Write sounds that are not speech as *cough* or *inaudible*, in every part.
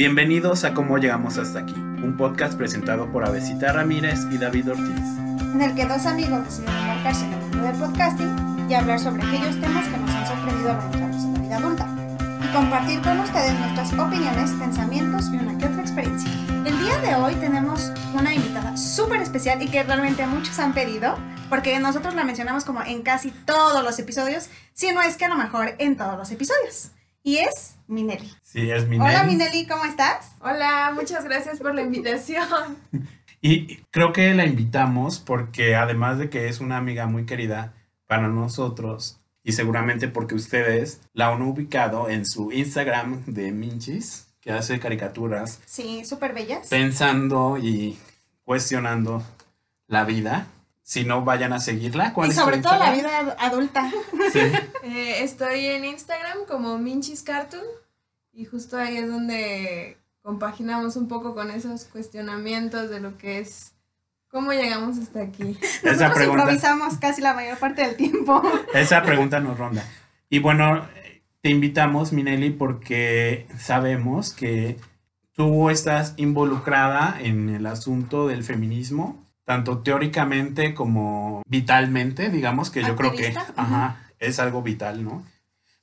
Bienvenidos a Cómo Llegamos Hasta Aquí, un podcast presentado por Avesita Ramírez y David Ortiz. En el que dos amigos deciden embarcarse en el mundo del podcasting y hablar sobre aquellos temas que nos han sorprendido al adentrarnos en la vida adulta. Y compartir con ustedes nuestras opiniones, pensamientos y una que otra experiencia. El día de hoy tenemos una invitada súper especial y que realmente muchos han pedido, porque nosotros la mencionamos como en casi todos los episodios, si no es que a lo mejor en todos los episodios. Y es Minelli. Sí, es Minelli. Hola Minelli, ¿cómo estás? Hola, muchas gracias por la invitación. *laughs* Y creo que la invitamos porque además de que es una amiga muy querida para nosotros y seguramente porque ustedes la han ubicado en su Instagram de Minchis, que hace caricaturas Sí, súper bellas. pensando y cuestionando la vida. Si no, vayan a seguirla. ¿Cuál Y sobre todo la vida ad- adulta. Sí. *laughs* Eh, estoy en Instagram como Minchis Cartoon y justo ahí es donde compaginamos un poco con esos cuestionamientos de lo que es cómo llegamos hasta aquí. *laughs* Esa Nosotros pregunta, improvisamos casi la mayor parte del tiempo. *laughs* esa pregunta nos ronda. Y bueno, te invitamos, Minelli, porque sabemos que tú estás involucrada en el asunto del feminismo, tanto teóricamente como vitalmente, digamos que yo creo que ajá, es algo vital, ¿no?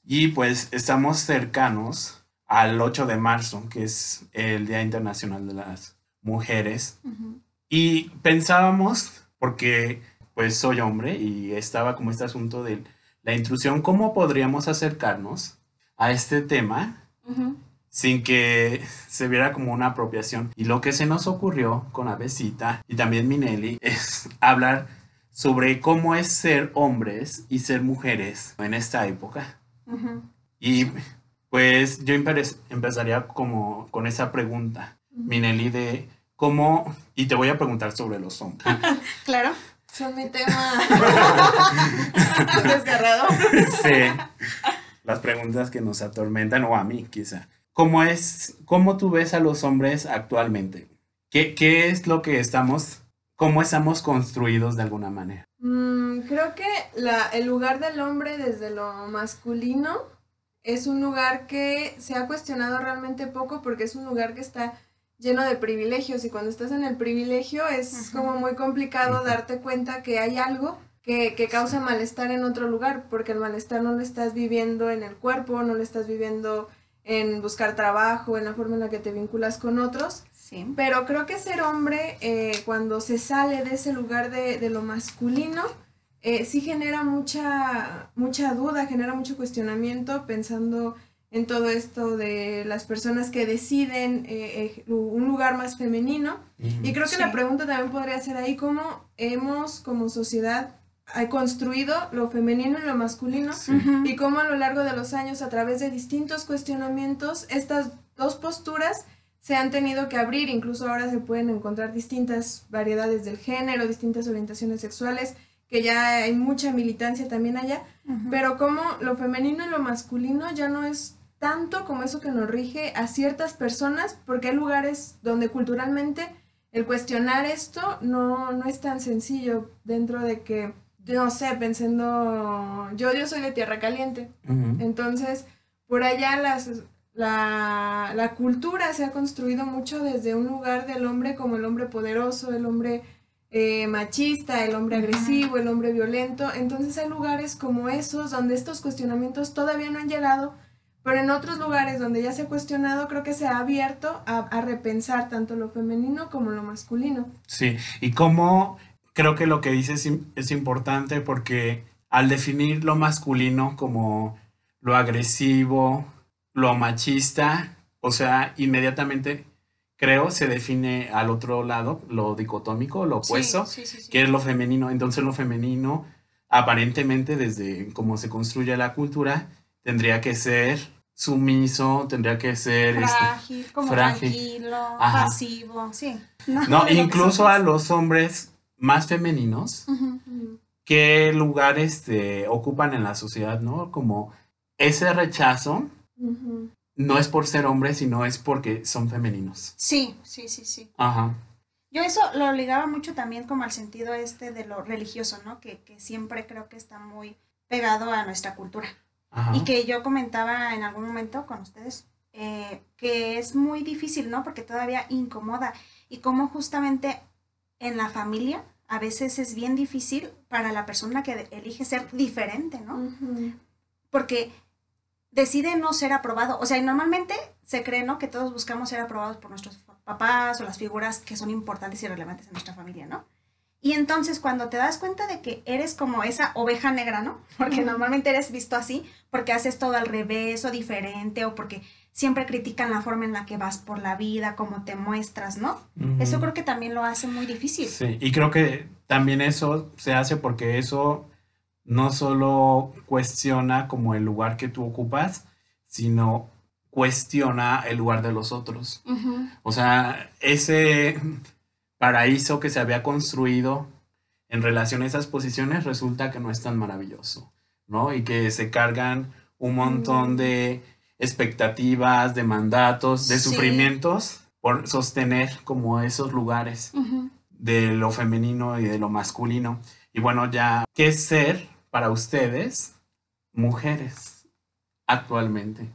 Y pues estamos cercanos al 8 de marzo, que es el Día Internacional de las Mujeres. Y pensábamos, porque pues soy hombre y estaba como este asunto de la intrusión, ¿cómo podríamos acercarnos a este tema sin que se viera como una apropiación? Y lo que se nos ocurrió con Avesita y también Minelli *laughs* es hablar sobre cómo es ser hombres y ser mujeres en esta época. Y pues yo empe- empezaría como con esa pregunta, Minelli, de cómo, y te voy a preguntar sobre los hombres. *laughs* Claro. Son mi tema *laughs* desgarrado. Sí. Las preguntas que nos atormentan, o a mí quizá. ¿Cómo es, cómo tú ves a los hombres actualmente? ¿Qué, qué es lo que estamos, cómo estamos construidos de alguna manera? Mm, creo que la, el lugar del hombre desde lo masculino es un lugar que se ha cuestionado realmente poco porque es un lugar que está lleno de privilegios y cuando estás en el privilegio es como muy complicado darte cuenta que hay algo que, que causa malestar en otro lugar porque el malestar no lo estás viviendo en el cuerpo, no lo estás viviendo en buscar trabajo, en la forma en la que te vinculas con otros, Sí. pero creo que ser hombre, eh, cuando se sale de ese lugar de, de lo masculino, eh, sí genera mucha, mucha duda, genera mucho cuestionamiento pensando en todo esto de las personas que deciden eh, un lugar más femenino. Y creo que Sí. la pregunta también podría ser ahí cómo hemos como sociedad construido lo femenino y lo masculino Sí. Y cómo a lo largo de los años, a través de distintos cuestionamientos, estas dos posturas se han tenido que abrir. Incluso ahora se pueden encontrar distintas variedades del género, distintas orientaciones sexuales, que ya hay mucha militancia también allá. Pero como lo femenino y lo masculino ya no es tanto como eso que nos rige a ciertas personas, porque hay lugares donde culturalmente el cuestionar esto no, no es tan sencillo dentro de que, no sé, pensando, yo, yo soy de Tierra Caliente, entonces por allá las, la, la cultura se ha construido mucho desde un lugar del hombre como el hombre poderoso, el hombre eh, machista, el hombre agresivo, el hombre violento. Entonces hay lugares como esos donde estos cuestionamientos todavía no han llegado, pero en otros lugares donde ya se ha cuestionado creo que se ha abierto a, a repensar tanto lo femenino como lo masculino. Sí, y cómo creo que lo que dices es, im- es importante porque al definir lo masculino como lo agresivo, lo machista, o sea, inmediatamente creo se define al otro lado lo dicotómico, lo opuesto, Sí, sí, sí, sí. que es lo femenino. Entonces lo femenino, aparentemente desde cómo se construye la cultura, tendría que ser sumiso, tendría que ser... este, Frágil, como frágil. tranquilo, Ajá. pasivo, sí. no, *laughs* incluso a los hombres más femeninos, qué lugar este, ocupan en la sociedad, ¿no? Como ese rechazo no es por ser hombres, sino es porque son femeninos. Sí, sí, sí, sí. Ajá. Yo eso lo ligaba mucho también como al sentido este de lo religioso, ¿no? Que, que siempre creo que está muy pegado a nuestra cultura. Ajá. Y que yo comentaba en algún momento con ustedes, eh, que es muy difícil, ¿no? Porque todavía incomoda. Y como justamente en la familia a veces es bien difícil para la persona que elige ser diferente, ¿no? Porque decide no ser aprobado. O sea, y normalmente se cree, ¿no? Que todos buscamos ser aprobados por nuestros papás o las figuras que son importantes y relevantes en nuestra familia, ¿no? Y entonces cuando te das cuenta de que eres como esa oveja negra, ¿no? *laughs* Porque normalmente eres visto así, porque haces todo al revés o diferente o porque siempre critican la forma en la que vas por la vida, cómo te muestras, ¿no? Eso creo que también lo hace muy difícil. Sí, y creo que también eso se hace porque eso no solo cuestiona como el lugar que tú ocupas, sino cuestiona el lugar de los otros. O sea, ese paraíso que se había construido en relación a esas posiciones resulta que no es tan maravilloso, ¿no? Y que se cargan un montón de expectativas, de mandatos, de sufrimientos por sostener como esos lugares de lo femenino y de lo masculino. Y bueno, ya, ¿qué es ser para ustedes mujeres actualmente?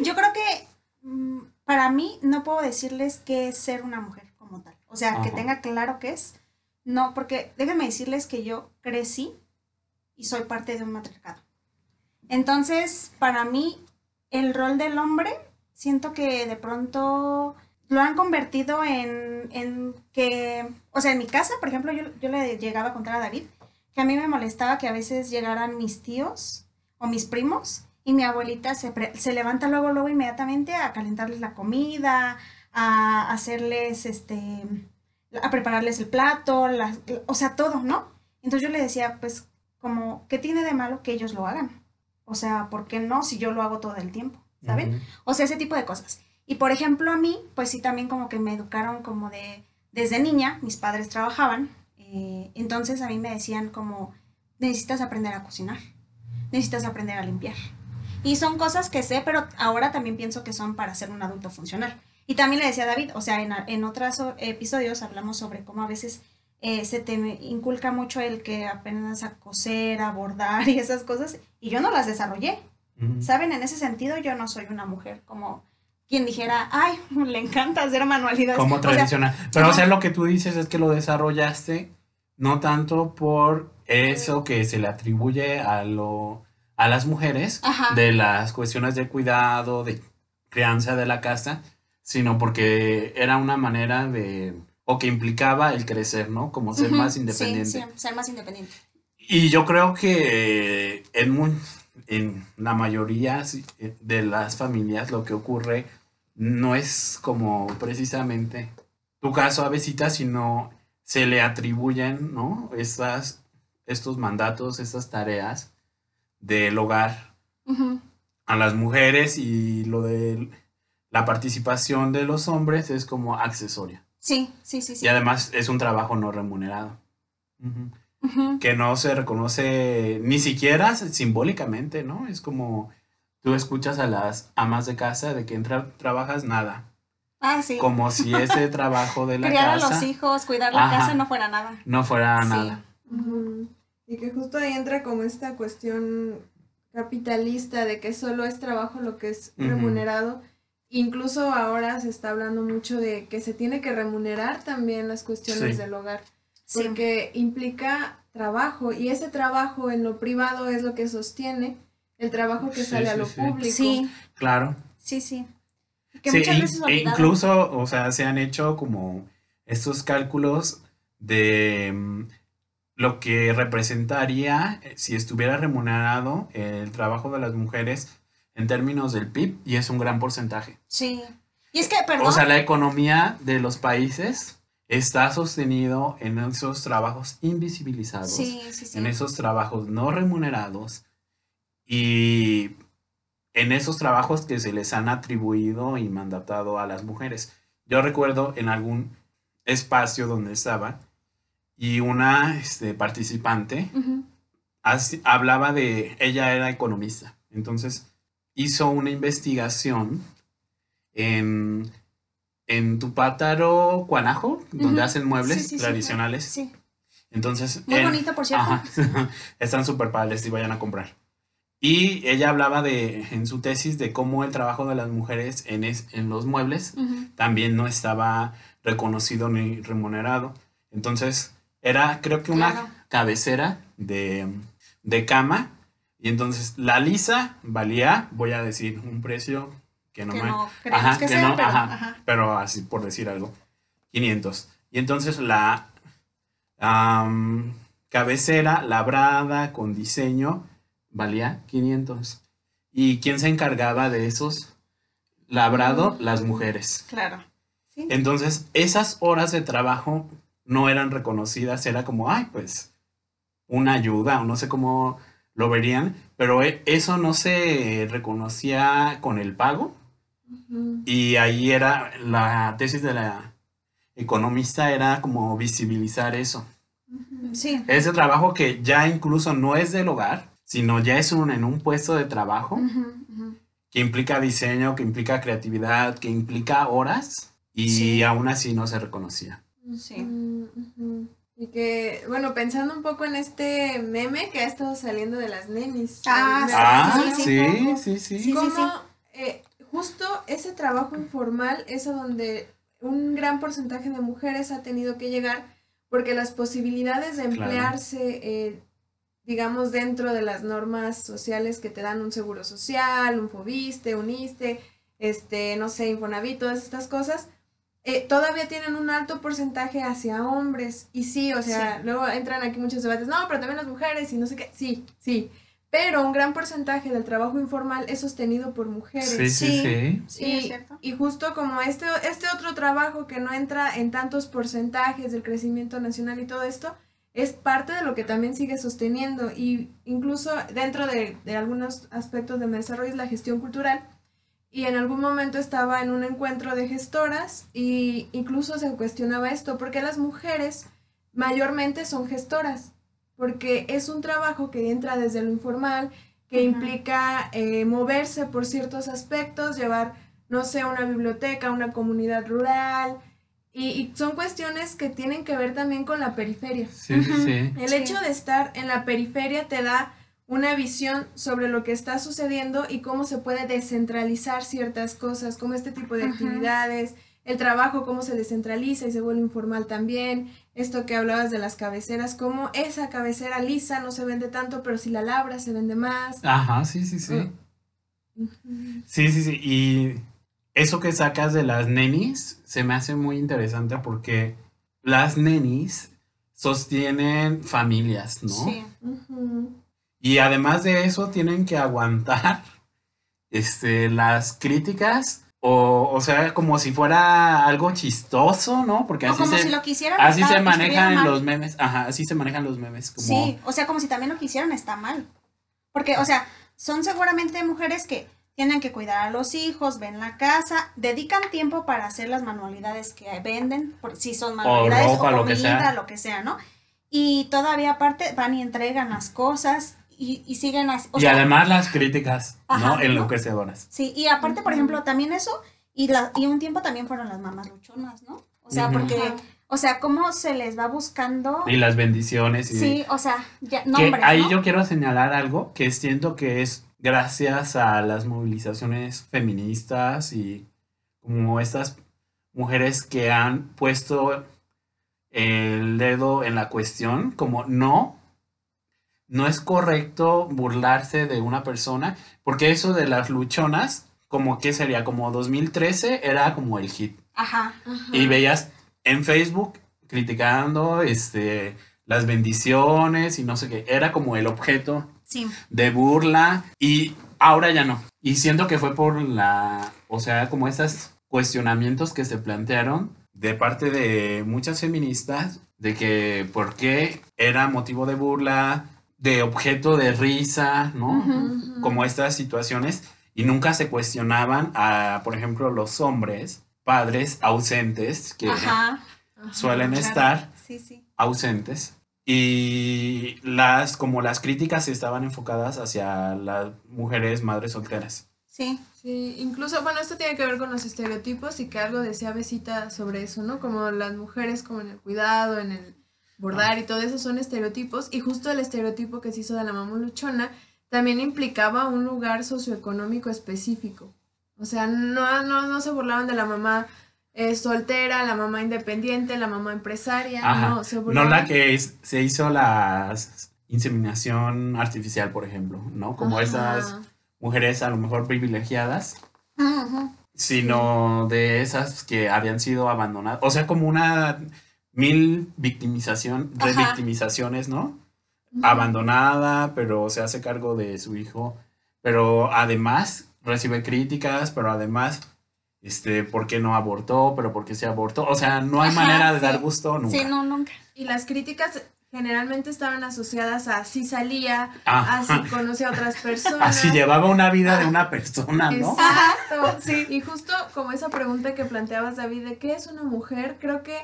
Yo creo que mm, para mí no puedo decirles qué es ser una mujer como tal. O sea, que tenga claro qué es. No, porque déjenme decirles que yo crecí y soy parte de un matriarcado. Entonces, para mí, el rol del hombre, siento que de pronto lo han convertido en, que, o sea, en mi casa, por ejemplo, yo, yo, le llegaba a contar a David que a mí me molestaba que a veces llegaran mis tíos o mis primos y mi abuelita se, se levanta luego, luego inmediatamente a calentarles la comida, a hacerles, este, a prepararles el plato, o sea, todo, ¿no? Entonces yo le decía, pues, como, ¿qué tiene de malo que ellos lo hagan? O sea, ¿por qué no si yo lo hago todo el tiempo? ¿Saben? O sea, ese tipo de cosas. Y por ejemplo, a mí, pues sí, también como que me educaron como de, desde niña, mis padres trabajaban, eh, entonces a mí me decían como, necesitas aprender a cocinar, necesitas aprender a limpiar. Y son cosas que sé, pero ahora también pienso que son para ser un adulto funcional. Y también le decía a David, o sea, en, en otros episodios hablamos sobre cómo a veces eh, se te inculca mucho el que apenas a coser, a bordar *laughs* y esas cosas, y yo no las desarrollé. ¿Saben? En ese sentido yo no soy una mujer como quien dijera, ay, *laughs* le encanta hacer manualidades. Como tradicional. Pero o sea, lo que tú dices es que lo desarrollaste no tanto por eso que se le atribuye a lo a las mujeres de las cuestiones de cuidado, de crianza de la casa, sino porque era una manera de o que implicaba el crecer, ¿no? Como ser más independiente. Sí, ser más independiente. Y yo creo que en, en la mayoría de las familias lo que ocurre no es como precisamente tu caso, Avesita, sino se le atribuyen, ¿no? Estas, estos mandatos, estas tareas del hogar a las mujeres y lo de la participación de los hombres es como accesoria. Sí, sí, sí, sí. Y además es un trabajo no remunerado. Que no se reconoce ni siquiera simbólicamente, ¿no? Es como tú escuchas a las amas de casa de que entra, trabajas nada. Ah, sí. Como si ese *laughs* trabajo de la Criar casa. a los hijos, cuidar la casa no fuera nada. No fuera nada. Y que justo ahí entra como esta cuestión capitalista de que solo es trabajo lo que es remunerado Incluso ahora se está hablando mucho de que se tiene que remunerar también las cuestiones del hogar, porque implica trabajo y ese trabajo en lo privado es lo que sostiene el trabajo que sale a lo público. Sí, claro. Sí, sí. Que muchas veces e incluso, o sea, se han hecho como estos cálculos de mm, lo que representaría eh, si estuviera remunerado el trabajo de las mujeres en términos del PIB y es un gran porcentaje. Sí. Y es que, perdón. O sea, la economía de los países está sostenido en esos trabajos invisibilizados, sí, sí, sí. en esos trabajos no remunerados y en esos trabajos que se les han atribuido y mandatado a las mujeres. Yo recuerdo en algún espacio donde estaba y una este, participante hablaba de, ella era economista, entonces hizo una investigación en, en Tupátaro, Cuanajo, donde hacen muebles tradicionales. Sí, Entonces. Muy bonito, por cierto. *laughs* están súper padres y vayan a comprar. Y ella hablaba de, en su tesis de cómo el trabajo de las mujeres en, es- en los muebles también no estaba reconocido ni remunerado. Entonces, era creo que una Claro. cabecera de, de cama. Y entonces la lisa valía, voy a decir, un precio que no que me... no Ajá, que, que sea, no, pero, ajá. ajá. pero así por decir algo, 500. Y entonces la cabecera labrada con diseño valía 500. ¿Y quién se encargaba de esos? Labrado, las mujeres. Claro. Sí. Entonces, esas horas de trabajo no eran reconocidas, era como, ay, pues, una ayuda, o no sé cómo lo verían, pero e- eso no se reconocía con el pago. Y ahí era la tesis de la economista era como visibilizar eso. Sí. Ese trabajo que ya incluso no es del hogar, sino ya es un, en un puesto de trabajo que implica diseño, que implica creatividad, que implica horas y Sí. aún así no se reconocía. Sí. Y que, bueno, pensando un poco en este meme que ha estado saliendo de las nenis. Ah, sí, Ah, sí, sí, sí. Sí, cómo, sí. eh, justo ese trabajo informal es a donde un gran porcentaje de mujeres ha tenido que llegar porque las posibilidades de Claro. emplearse, eh, digamos, dentro de las normas sociales que te dan un seguro social, un FOBISTE, un ISTE, este, no sé, Infonavit, todas estas cosas, eh, todavía tienen un alto porcentaje hacia hombres. Y sí, o sea, Sí. luego entran aquí muchos debates, no, pero también las mujeres y no sé qué, sí, sí. Pero un gran porcentaje del trabajo informal es sostenido por mujeres. Sí, sí, Sí. sí. Sí, y, es cierto. y justo como este, este otro trabajo que no entra en tantos porcentajes del crecimiento nacional y todo esto, es parte de lo que también sigue sosteniendo. Y incluso dentro de, de algunos aspectos de mi desarrollo es la gestión cultural. Y en algún momento estaba en un encuentro de gestoras y incluso se cuestionaba esto, porque las mujeres mayormente son gestoras, porque es un trabajo que entra desde lo informal, que implica eh, moverse por ciertos aspectos, llevar, no sé, una biblioteca, una comunidad rural, y, y son cuestiones que tienen que ver también con la periferia. Sí, sí, sí. El Sí. hecho de estar en la periferia te da una visión sobre lo que está sucediendo y cómo se puede descentralizar ciertas cosas, como este tipo de Ajá. actividades, el trabajo, cómo se descentraliza y se vuelve informal también, esto que hablabas de las cabeceras, cómo esa cabecera lisa no se vende tanto, pero si la labras se vende más. Ajá, sí, sí, sí. Ujú. Sí, sí, sí. Y eso que sacas de las nenis se me hace muy interesante porque las nenis sostienen familias, ¿no? Sí. Ujú. Y además de eso tienen que aguantar *laughs* este, las críticas o, o sea, como si fuera algo chistoso, ¿no? Porque O así como se, si lo quisieran. así se manejan los memes. Ajá, así se manejan los memes. Como, Sí, o sea, como si también lo quisieran está mal. Porque, o sea, son seguramente mujeres que tienen que cuidar a los hijos, ven la casa, dedican tiempo para hacer las manualidades que venden, por, si son manualidades o, ropa, lo que comida, sea. lo que sea, ¿no? Y todavía aparte van y entregan las cosas y, y siguen así. o y sea, además las críticas, ¿no? Ajá, ¿no? Enloquecedoras. Sí, y aparte, por ejemplo, también eso, y, la, y un tiempo también fueron las mamás luchonas, ¿no? O sea, porque, o sea, cómo se les va buscando. Y las bendiciones. Y Sí, o sea, ya, que ahí ¿no? yo quiero señalar algo que siento que es gracias a las movilizaciones feministas y como estas mujeres que han puesto el dedo en la cuestión, como no, no es correcto burlarse de una persona, porque eso de las luchonas, como que sería como 2013, era como el hit. Ajá. Ajá. Y veías en Facebook criticando este, las bendiciones y no sé qué, era como el objeto Sí. de burla y ahora ya no. Y siento que fue por la, o sea, como estos cuestionamientos que se plantearon de parte de muchas feministas de que por qué era motivo de burla, de objeto de risa, ¿no? Como estas situaciones y nunca se cuestionaban a, por ejemplo, los hombres, padres ausentes que Ajá. Ajá. suelen claro. estar Sí, sí. ausentes y las como las críticas estaban enfocadas hacia las mujeres madres solteras. Sí. Sí, incluso, bueno, esto tiene que ver con los estereotipos y que algo decía Besita sobre eso, ¿no? Como las mujeres como en el cuidado, en el bordar y todo eso son estereotipos y justo el estereotipo que se hizo de la mamá luchona también implicaba un lugar socioeconómico específico. O sea, no, no, no se burlaban de la mamá eh, soltera, la mamá independiente, la mamá empresaria. No, se no la que se hizo la inseminación artificial, por ejemplo, ¿no? Como esas mujeres a lo mejor privilegiadas, sino de esas que habían sido abandonadas. O sea, como una mil victimización, revictimizaciones, ¿no? Abandonada, pero se hace cargo de su hijo, pero además recibe críticas, pero además, este, ¿por qué no abortó? Pero ¿por qué se abortó? O sea, no hay manera de dar gusto nunca. Sí, no, nunca. Y las críticas generalmente estaban asociadas a si salía, a si conocía a otras *laughs* personas. Así llevaba una vida de una persona, ¿no? Exacto, *laughs* sí. Y justo como esa pregunta que planteabas, David, de qué es una mujer, creo que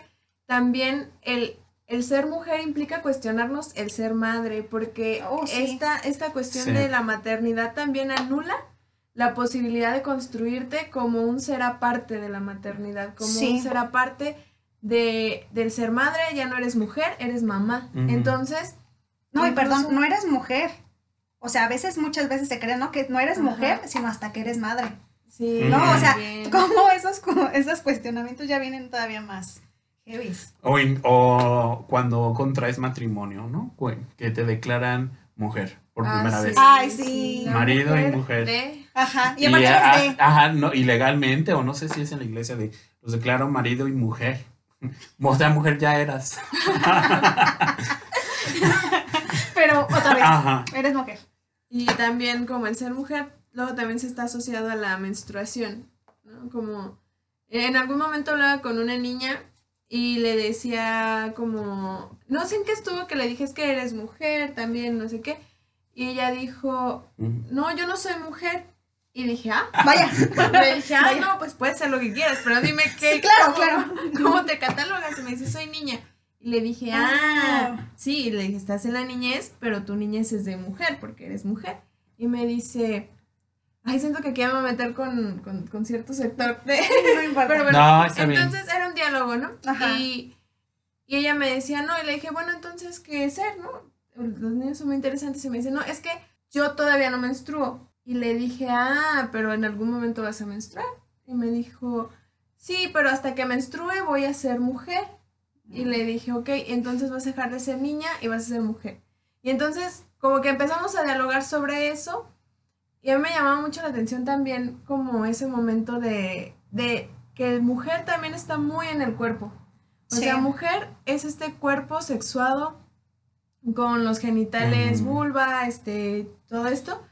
también el, el ser mujer implica cuestionarnos el ser madre, porque oh, esta, esta cuestión de la maternidad también anula la posibilidad de construirte como un ser aparte de la maternidad, como un ser aparte de, del ser madre, ya no eres mujer, eres mamá. Entonces... No, y perdón, no eres mujer. O sea, a veces, muchas veces se cree, ¿no? Que no eres mujer, sino hasta que eres madre. Sí. No, o sea, como esos, esos cuestionamientos ya vienen todavía más o, o, cuando contraes matrimonio, ¿no? Que te declaran mujer por ah, primera vez. Ay, sí. Marido y mujer. Ajá. Y, y Ajá, no, ilegalmente, o no sé si es en la iglesia de los declaro marido y mujer. *laughs* O sea, mujer ya eras. *laughs* Pero otra vez, eres mujer. Y también como el ser mujer, luego también se está asociado a la menstruación, ¿no? Como en algún momento hablaba con una niña y le decía como, no sé en qué estuvo, que le dije es que eres mujer también, no sé qué. Y ella dijo, no, yo no soy mujer. Y dije, ah, *laughs* vaya. Le dije, ah, no, pues puedes ser lo que quieras, pero dime qué. Sí, claro, claro. ¿Cómo te catalogas? Y me dice, soy niña. Y le dije, ah, ah, sí, y le dije, estás en la niñez, pero tu niñez es de mujer, porque eres mujer. Y me dice, ay, siento que aquí me voy a meter con, con, cierto sector de... No *laughs* importa. Pero bueno, entonces era un diálogo, ¿no? Y, y ella me decía, no, y le dije, bueno, entonces, ¿qué ser, no? Los niños son muy interesantes y me dice, no, es que yo todavía no menstruo. Y le dije, ah, pero en algún momento vas a menstruar. Y me dijo, sí, pero hasta que menstrue voy a ser mujer. Y le dije, ok, entonces vas a dejar de ser niña y vas a ser mujer. Y entonces, como que empezamos a dialogar sobre eso y a mí me llamaba mucho la atención también como ese momento de, de que mujer también está muy en el cuerpo. O sea, mujer es este cuerpo sexuado con los genitales, vulva, este, todo esto.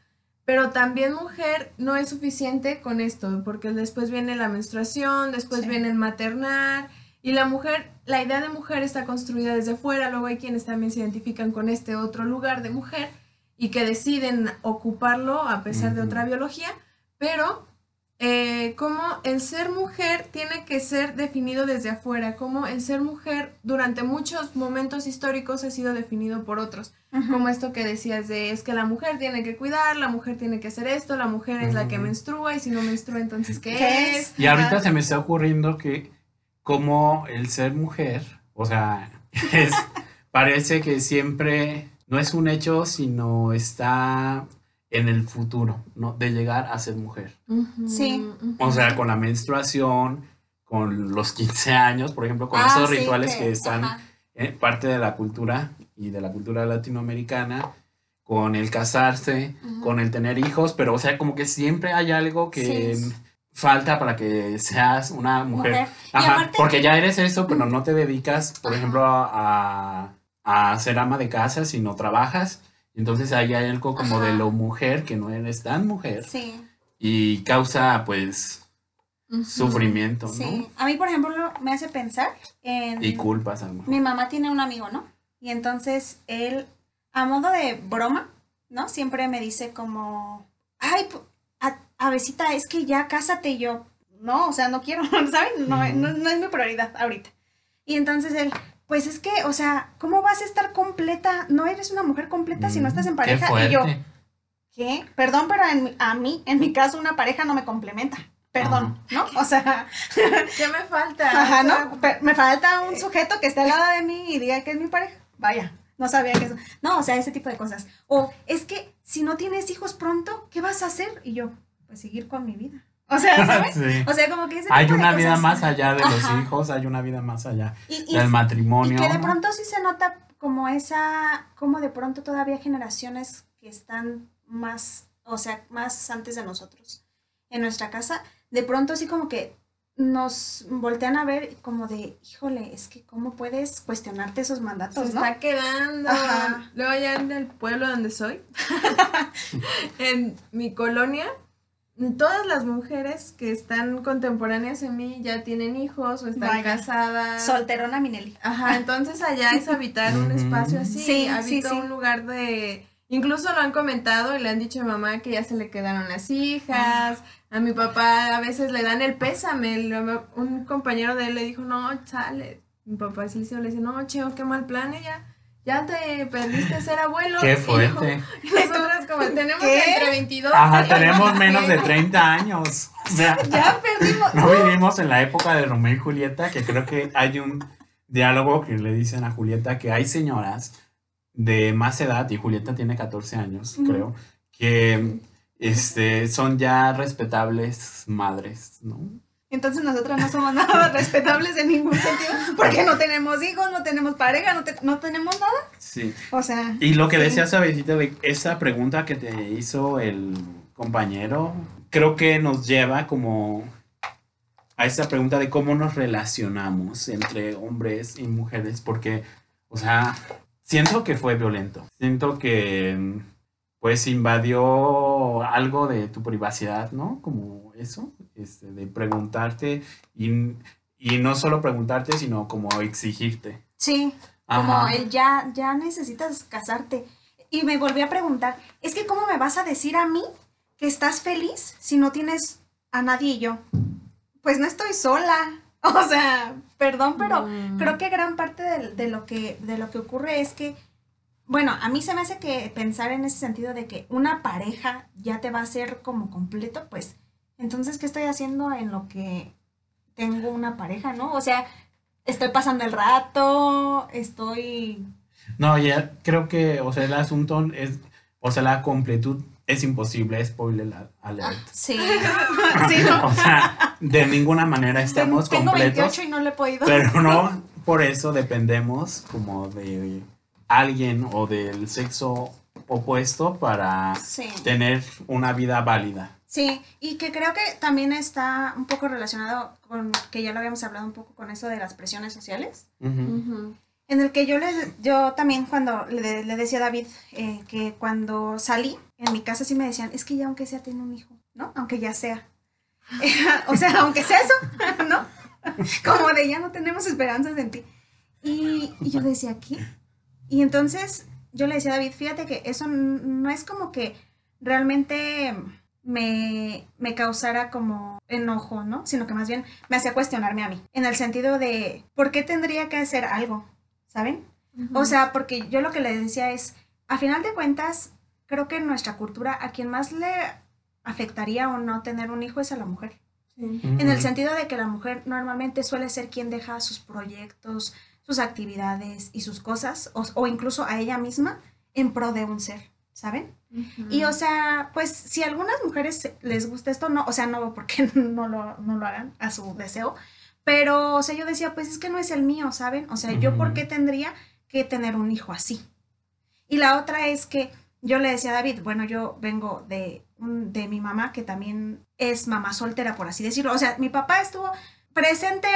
Pero también mujer no es suficiente con esto, porque después viene la menstruación, después viene el maternar, y la mujer, la idea de mujer está construida desde fuera, luego hay quienes también se identifican con este otro lugar de mujer, y que deciden ocuparlo a pesar de otra biología, pero eh, como el ser mujer tiene que ser definido desde afuera, como el ser mujer durante muchos momentos históricos ha sido definido por otros, como esto que decías de es que la mujer tiene que cuidar, la mujer tiene que hacer esto, la mujer es la que menstrua y si no menstrua entonces ¿qué, es? Y ahorita se me está ocurriendo que como el ser mujer, o sea, *laughs* es, parece que siempre no es un hecho, sino está en el futuro, ¿no? De llegar a ser mujer. Sí. O sea, con la menstruación, con los 15 años, por ejemplo, con ah, esos rituales que, están en parte de la cultura y de la cultura latinoamericana, con el casarse, con el tener hijos, pero o sea, como que siempre hay algo que falta para que seas una mujer. Ajá, porque ya eres eso, pero no te dedicas, por ejemplo, a a ser ama de casa si no trabajas. Entonces hay algo como de lo mujer, que no eres tan mujer. Sí. Y causa pues sufrimiento, ¿no? Sí. A mí, por ejemplo, me hace pensar en... Y culpas, a Mi mamá tiene un amigo, ¿no? Y entonces él, a modo de broma, ¿no? Siempre me dice como, ay, a, besita, es que ya cásate yo. No, o sea, no quiero, *laughs* ¿saben? no, no es mi prioridad ahorita. Y entonces él, pues es que, o sea, ¿cómo vas a estar completa? No eres una mujer completa si no estás en mm, pareja. y yo, ¿qué? Perdón, pero a mí, en mi caso, una pareja no me complementa. Perdón, ¿no? O sea, ¿qué me falta? *laughs* Ajá, ¿no? me falta un sujeto que esté al lado de mí y diga que es mi pareja. Vaya. no sabía que eso. No, o sea, ese tipo de cosas. O es que si no tienes hijos pronto, ¿qué vas a hacer? Y yo, pues seguir con mi vida. O sea, ¿sabes? *laughs* Sí. O sea, como que ese Hay una vida cosas. más allá de los hijos, hay una vida más allá Y, y- del y matrimonio. que de pronto sí se nota como esa, como de pronto todavía generaciones que están más, o sea, más antes de nosotros en nuestra casa, de pronto sí como que nos voltean a ver como de, híjole, es que cómo puedes cuestionarte esos Se mandatos, ¿no? está quedando. Ajá. Luego ya en el pueblo donde soy, *laughs* en mi colonia, todas las mujeres que están contemporáneas en mí ya tienen hijos o están Vaya. casadas. Solterona Minelli. Ajá, entonces allá es habitar un espacio así. Sí, habita sí, sí. un lugar de. Incluso lo han comentado y le han dicho a mi mamá que ya se le quedaron las hijas. A mi papá a veces le dan el pésame. Un compañero de él le dijo, no, sale. Mi papá sí le dice, no, cheo, qué mal plan. Ella, ya te perdiste ser abuelo. Qué fuerte. Y nosotras como tenemos ¿Qué? entre 22 Ajá, y tenemos no menos de *laughs* 30 años. O sea, *laughs* Ya perdimos. no vivimos en la época de Romeo y Julieta, que creo que hay un diálogo que le dicen a Julieta que hay señoras de más edad, y Julieta tiene 14 años, creo, que este, son ya respetables madres, ¿no? Entonces nosotros no somos *laughs* nada respetables en ningún sentido, porque no tenemos hijos, no tenemos pareja, no, te- no tenemos nada. Sí. O sea, Y lo que Sí. decías, Abelita, de esa pregunta que te hizo el compañero, creo que nos lleva como a esa pregunta de cómo nos relacionamos entre hombres y mujeres, porque, o sea, siento que fue violento, siento que pues invadió algo de tu privacidad, ¿no? Como eso, este, de preguntarte y, y no solo preguntarte, sino como exigirte. sí, como el ya, ya necesitas casarte. Y me volví a preguntar, es que ¿cómo me vas a decir a mí que estás feliz si no tienes a nadie y yo? Pues no estoy sola. *laughs* O sea, perdón, pero Mm. creo que gran parte de, de lo que, de lo que ocurre es que, bueno, a mí se me hace que pensar en ese sentido de que una pareja ya te va a hacer como completo, pues, entonces, ¿qué estoy haciendo en lo que tengo una pareja, no? O sea, estoy pasando el rato, estoy... No, ya creo que, o sea, el asunto es, o sea, la completud es imposible, spoiler alert. Sí, *laughs* *laughs* sí, no. O sea, de ninguna manera estamos Tengo completos, 28 y no le he podido. pero no *laughs* por eso dependemos como de alguien o del sexo opuesto para Sí. tener una vida válida. Sí, y que creo que también está un poco relacionado con, que ya lo habíamos hablado un poco con eso de las presiones sociales, en el que yo, le, yo también cuando le, le decía a David eh, que cuando salí, en mi casa sí me decían, es que ya aunque sea tiene un hijo, ¿no? Aunque ya sea. *laughs* o sea, aunque sea eso, *laughs* ¿no? *laughs* Como de ya no tenemos esperanzas en ti. Y, y yo decía, ¿qué? Y entonces yo le decía a David, fíjate que eso no es como que realmente me, me causara como enojo, ¿no? Sino que más bien me hacía cuestionarme a mí, en el sentido de, ¿por qué tendría que hacer algo? ¿Saben? O sea, porque yo lo que le decía es, a final de cuentas, creo que en nuestra cultura a quien más le afectaría o no tener un hijo es a la mujer. Sí. En el sentido de que la mujer normalmente suele ser quien deja sus proyectos, sus actividades y sus cosas, o, o incluso a ella misma, en pro de un ser, ¿saben? Y o sea, pues si a algunas mujeres les gusta esto, no, o sea, no porque *laughs* no lo, no lo hagan a su deseo, pero, o sea, yo decía, pues es que no es el mío, ¿saben? O sea, yo por qué tendría que tener un hijo así. Y la otra es que yo le decía a David, bueno, yo vengo de, de mi mamá, que también es mamá soltera, por así decirlo. O sea, mi papá estuvo presente,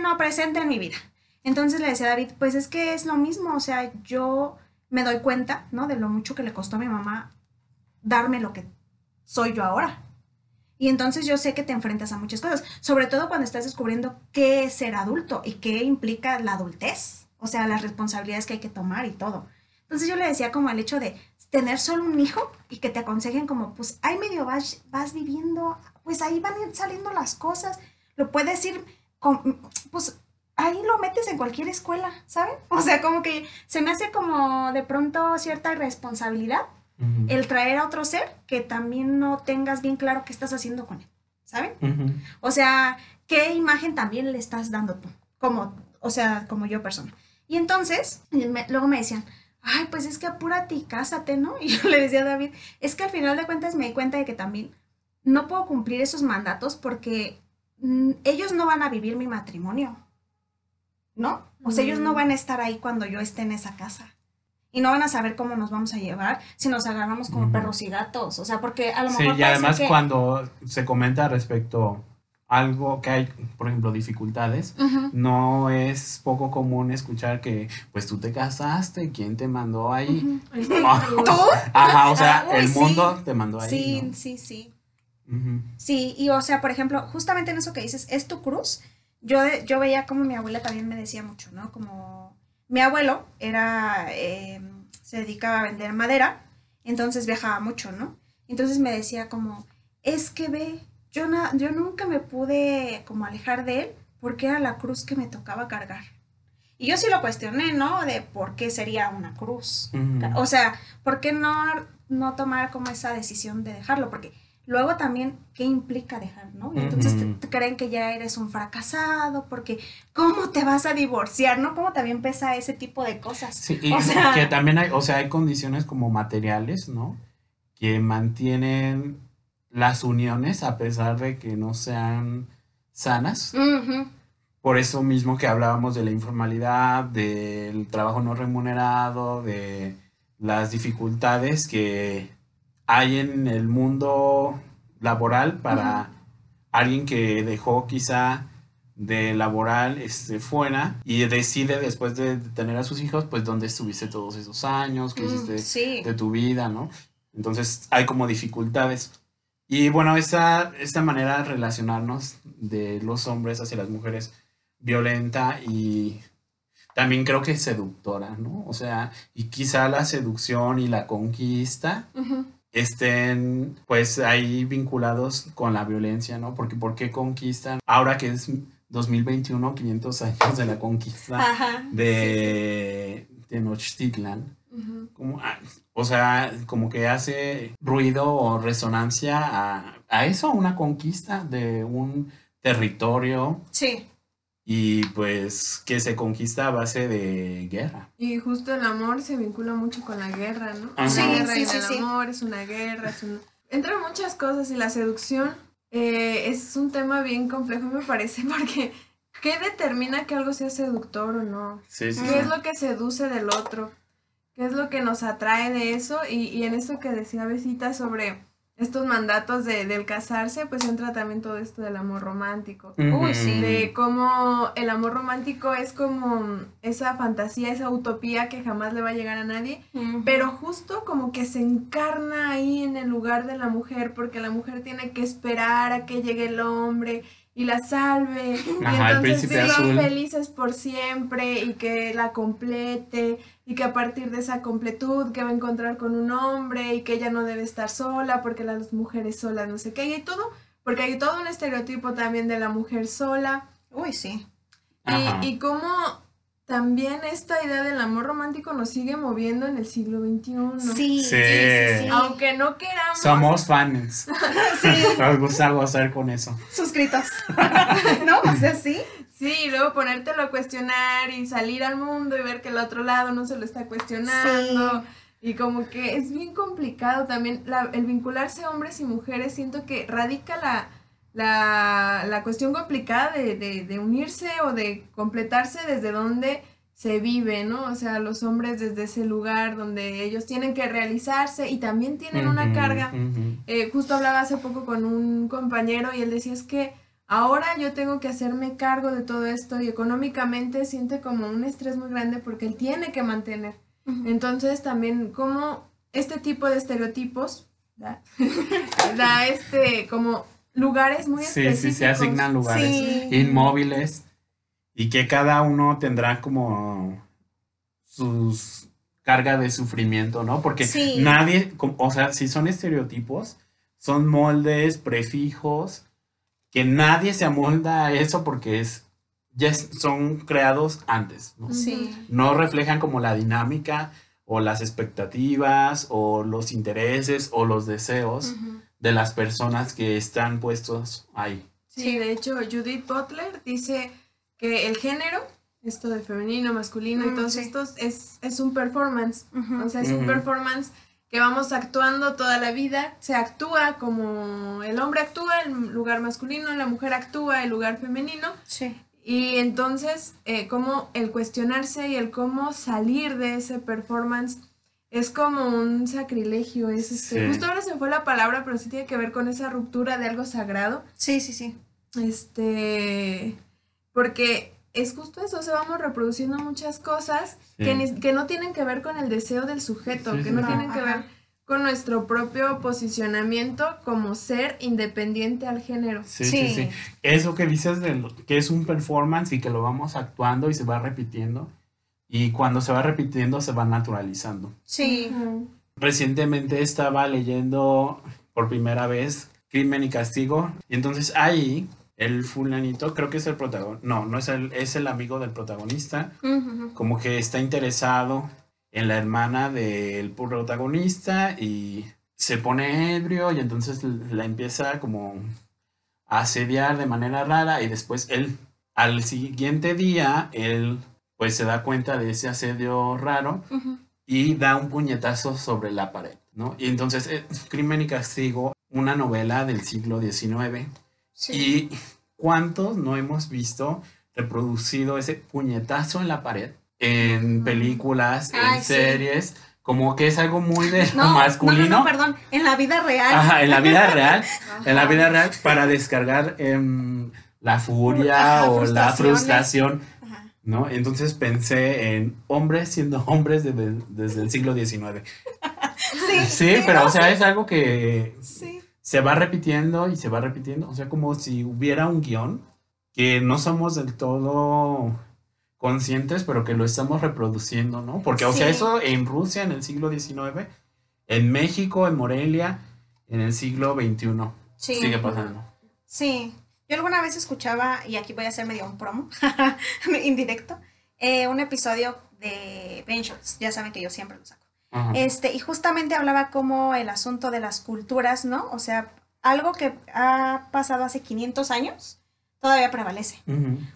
no presente en mi vida. Entonces le decía a David, pues es que es lo mismo, o sea, yo me doy cuenta, ¿no? De lo mucho que le costó a mi mamá darme lo que soy yo ahora. Y entonces yo sé que te enfrentas a muchas cosas, sobre todo cuando estás descubriendo qué es ser adulto y qué implica la adultez, o sea, las responsabilidades que hay que tomar y todo. Entonces yo le decía como el hecho de tener solo un hijo y que te aconsejen como, pues ahí medio vas, vas viviendo, pues ahí van saliendo las cosas, lo puedes ir, con, pues ahí lo metes en cualquier escuela, ¿saben? O sea, como que se me hace como de pronto cierta responsabilidad el traer a otro ser que también no tengas bien claro qué estás haciendo con él, ¿saben? O sea, ¿qué imagen también le estás dando tú? Como, o sea, como yo persona. Y entonces, me- luego me decían, ay, pues es que apúrate y cásate, ¿no? *laughs* Y yo le decía a David, es que al final de cuentas me di cuenta de que también no puedo cumplir esos mandatos porque mm, ellos no van a vivir mi matrimonio, ¿no? O sea, ellos no Mm. van a estar ahí cuando yo esté en esa casa. Y no van a saber cómo nos vamos a llevar si nos agarramos como perros y gatos. O sea, porque a lo Sí, mejor y puede ser además que- cuando se comenta respecto a algo que hay, por ejemplo, dificultades, no es poco común escuchar que, pues tú te casaste, ¿quién te mandó ahí? pues, *laughs* Ajá, o sea, Ah, uy, el sí. mundo te mandó ahí. Sí, ¿no? sí, sí. Sí, y o sea, por ejemplo, justamente en eso que dices, es tu cruz. Yo, yo veía como mi abuela también me decía mucho, ¿no? Como mi abuelo era, eh, se dedicaba a vender madera, entonces viajaba mucho, ¿no? Entonces me decía como, es que ve, yo, na- yo nunca me pude como alejar de él porque era la cruz que me tocaba cargar. Y yo sí lo cuestioné, ¿no? De por qué sería una cruz. O sea, ¿por qué no, no tomar como esa decisión de dejarlo? Porque luego también, ¿qué implica dejar, no? Y entonces te- Ujú. te creen que ya eres un fracasado, porque ¿cómo te vas a divorciar, no? ¿Cómo también pesa ese tipo de cosas? Sí, y O sea- que también hay, o sea, hay condiciones como materiales, ¿no? Que mantienen las uniones a pesar de que no sean sanas. Por eso mismo que hablábamos de la informalidad, del trabajo no remunerado, de las dificultades que hay en el mundo laboral para alguien que dejó quizá de laboral este, fuera y decide después de tener a sus hijos, pues dónde estuviste todos esos años, qué mm, hiciste Sí. de tu vida, ¿no? Entonces hay como dificultades. Y bueno, esta, esta manera de relacionarnos de los hombres hacia las mujeres violenta y también creo que seductora, ¿no? O sea, y quizá la seducción y la conquista. Estén pues ahí vinculados con la violencia, ¿no? Porque ¿por qué conquistan? Ahora que es 2021, 500 años de la conquista Ajá. de Tenochtitlan, como, ah, o sea, como que hace ruido o resonancia a, a eso, a una conquista de un territorio Sí. Y pues que se conquista a base de guerra. Y justo el amor se vincula mucho con la guerra, ¿no? Ajá. Sí, La guerra sí, y sí, el sí. amor es una guerra, es un... Entran muchas cosas y la seducción eh, es un tema bien complejo, me parece, *laughs* porque ¿qué determina que algo sea seductor o no? Sí, sí, ¿Qué sí. es lo que seduce del otro? ¿Qué es lo que nos atrae de eso? Y, y en esto que decía Besita sobre estos mandatos de, del casarse, pues entra también todo esto del amor romántico. Uy, sí. De cómo el amor romántico es como esa fantasía, esa utopía que jamás le va a llegar a nadie, pero justo como que se encarna ahí en el lugar de la mujer, porque la mujer tiene que esperar a que llegue el hombre y la salve, *laughs* y Ajá, entonces vivan felices por siempre y que la complete y que a partir de esa completud que va a encontrar con un hombre y que ella no debe estar sola porque las mujeres solas no sé qué, y hay todo, porque hay todo un estereotipo también de la mujer sola. Uy, sí. Ajá. Y, y cómo también esta idea del amor romántico nos sigue moviendo en el siglo XXI. Sí, sí, Sí. sí, sí. Aunque no queramos. Somos fans. *laughs* Nos gusta gozar con eso. Suscritos. *laughs* ¿No? O sea, sí. Sí, y luego ponértelo a cuestionar y salir al mundo y ver que el otro lado no se lo está cuestionando. Y como que es bien complicado también la- el vincularse hombres y mujeres. Siento que radica la, la, la cuestión complicada de, de, de unirse o de completarse desde donde se vive, ¿no? O sea, los hombres desde ese lugar donde ellos tienen que realizarse y también tienen una carga eh, justo hablaba hace poco con un compañero y él decía es que ahora yo tengo que hacerme cargo de todo esto y económicamente siente como un estrés muy grande porque él tiene que mantener. Entonces también como este tipo de estereotipos da, *laughs* da este como lugares muy Sí, específicos. sí, se asignan lugares Sí. inmóviles y que cada uno tendrá como sus carga de sufrimiento, ¿no? Porque Sí. nadie, o sea, si son estereotipos, son moldes, prefijos, que nadie se amolda a eso porque es, ya son creados antes, ¿no? Sí. No reflejan como la dinámica o las expectativas o los intereses o los deseos. De las personas que están puestos ahí. Sí, de hecho Judith Butler dice que el género esto de femenino, masculino y Mm, todos sí. estos, es, es un performance. O sea, es un performance que vamos actuando toda la vida. Se actúa como el hombre actúa, el lugar masculino, la mujer actúa, el lugar femenino. Sí. Y entonces, eh, como el cuestionarse y el cómo salir de ese performance es como un sacrilegio. Es este, Sí. Justo ahora se me fue la palabra, pero sí tiene que ver con esa ruptura de algo sagrado. Sí, sí, sí. Este, porque es justo eso, o sea, vamos reproduciendo muchas cosas Sí. que, ni- que no tienen que ver con el deseo del sujeto, Sí, que sí, no sí. tienen que ver con nuestro propio posicionamiento como ser independiente al género. Sí, sí, Sí. sí. Eso que dices de lo- que es un performance y que lo vamos actuando y se va repitiendo. Y cuando se va repitiendo se va naturalizando. Sí. Recientemente estaba leyendo por primera vez Crimen y Castigo. Y entonces ahí el fulanito, creo que es el protagonista. No, no es el, es el amigo del protagonista. Como que está interesado en la hermana del protagonista y se pone ebrio y entonces la empieza como a asediar de manera rara y después él al siguiente día él pues se da cuenta de ese asedio raro Ujú. y da un puñetazo sobre la pared, ¿no? Y entonces eh, Crimen y Castigo, una novela del siglo XIX Sí. y cuántos no hemos visto reproducido ese puñetazo en la pared en películas, Ay, en sí. series, como que es algo muy de No, masculino. No, no, perdón. En la vida real. Ajá, en la vida real, *laughs* en la vida real para descargar em, la furia Ajá, o la frustración. ¿No? Entonces pensé en hombres siendo *laughs* hombres desde, desde el siglo XIX. Sí, Sí, pero no, o sea, es algo que Sí. se va repitiendo y se va repitiendo. O sea, como si hubiera un guion que no somos del todo conscientes, pero que lo estamos reproduciendo, ¿no? Porque, o sea, eso en Rusia en el siglo XIX, en México, en Morelia, en el siglo XXI, Sí. sigue pasando. Sí. Yo alguna vez escuchaba, y aquí voy a hacer medio un promo, *laughs* indirecto, eh, un episodio de Ben Shorts. Ya saben que yo siempre lo saco. Ajá. Este, y justamente hablaba como el asunto de las culturas, ¿no? O sea, algo que ha pasado hace 500 años todavía prevalece.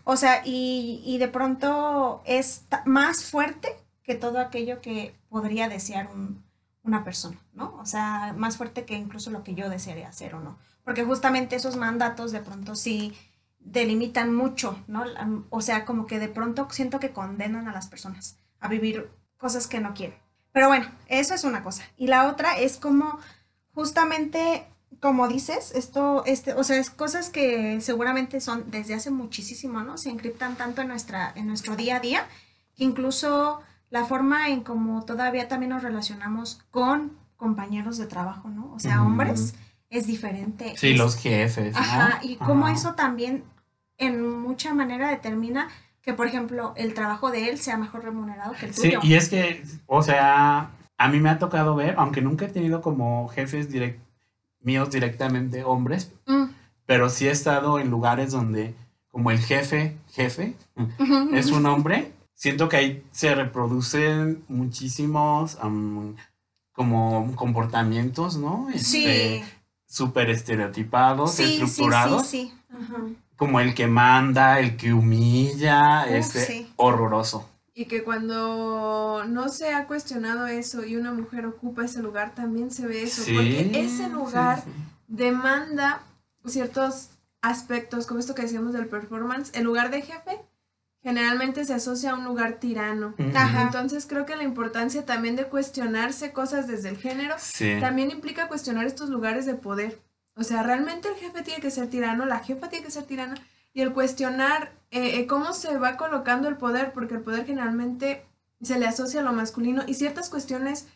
O sea, y, y de pronto es más fuerte que todo aquello que podría desear un- una persona, ¿no? O sea, más fuerte que incluso lo que yo desearía hacer o no. Porque justamente esos mandatos de pronto sí delimitan mucho, ¿no? O sea, como que de pronto siento que condenan a las personas a vivir cosas que no quieren. Pero bueno, eso es una cosa. Y la otra es como justamente como dices, esto, este, o sea, es cosas que seguramente son desde hace muchísimo, ¿no? Se encriptan tanto en nuestra, en nuestro día a día, que incluso la forma en cómo todavía también nos relacionamos con compañeros de trabajo, ¿no? O sea, hombres, es diferente. Sí, Es- los jefes, ¿no? Ajá, y cómo Ajá. eso también en mucha manera determina que, por ejemplo, el trabajo de él sea mejor remunerado que el Sí, tuyo. y es que, o sea, a mí me ha tocado ver, aunque nunca he tenido como jefes direct, míos directamente hombres, Mm. pero sí he estado en lugares donde como el jefe, jefe, es un *laughs* hombre, siento que ahí se reproducen muchísimos como comportamientos, ¿no? Sí, Este, Súper estereotipados, sí, sí, sí, estructurados, sí. Ajá. como el que manda, el que humilla, Uf, este, sí. horroroso. Y que cuando no se ha cuestionado eso y una mujer ocupa ese lugar, también se ve eso. porque ese sí, lugar sí. demanda ciertos aspectos, como esto que decíamos del performance. El lugar de jefe generalmente se asocia a un lugar tirano. Ajá. Entonces creo que la importancia también de cuestionarse cosas desde el género Sí. también implica cuestionar estos lugares de poder. O sea, realmente el jefe tiene que ser tirano, la jefa tiene que ser tirana, y el cuestionar eh, eh, cómo se va colocando el poder, porque el poder generalmente se le asocia a lo masculino, y ciertas cuestiones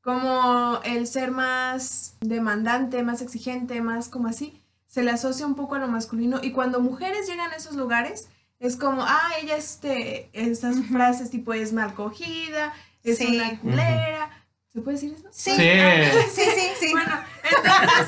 como el ser más demandante, más exigente, más como así, se le asocia un poco a lo masculino, y cuando mujeres llegan a esos lugares, es como, ah, ella, este, estas Ujú. frases tipo es mal cogida, es Sí. una culera. ¿Se puede decir eso? Sí, Sí. ah, *laughs* sí, sí, sí. Bueno, entonces,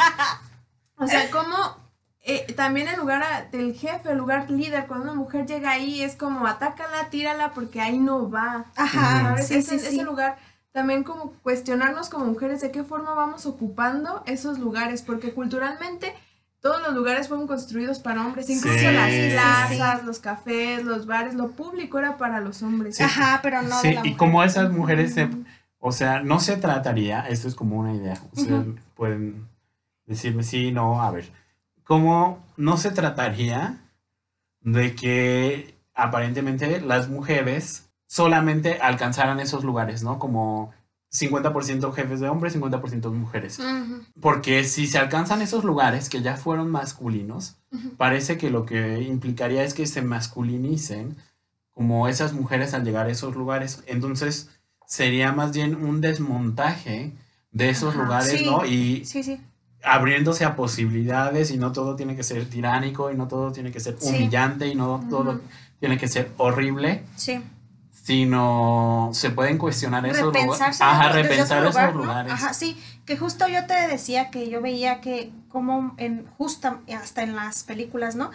o sea, como eh, también el lugar a- del jefe, el lugar líder, cuando una mujer llega ahí, es como atácala, tírala, porque ahí no va. Ajá, sí, ese, sí, ese lugar, también como cuestionarnos como mujeres de qué forma vamos ocupando esos lugares, porque culturalmente todos los lugares fueron construidos para hombres, incluso Sí, las plazas, sí. los cafés, los bares, lo público era para los hombres. Sí. Ajá, pero no Sí, de la y mujer. como esas mujeres se, o sea, no se trataría, esto es como una idea, ustedes pueden decirme sí, no, a ver, como no se trataría de que aparentemente las mujeres solamente alcanzaran esos lugares, ¿no? Como 50% jefes de hombres, 50% mujeres. Ujú. Porque si se alcanzan esos lugares que ya fueron masculinos, parece que lo que implicaría es que se masculinicen como esas mujeres al llegar a esos lugares. Entonces sería más bien un desmontaje de esos lugares, sí. ¿no? Y Sí, sí. abriéndose a posibilidades y no todo tiene que ser tiránico y no todo tiene que ser humillante y no todo tiene que ser horrible, Sí. Sino se pueden cuestionar esos lugares. Ajá, repensar lugar, esos ¿no? lugares. Ajá, sí, que justo yo te decía que yo veía que como en justa hasta en las películas, ¿no?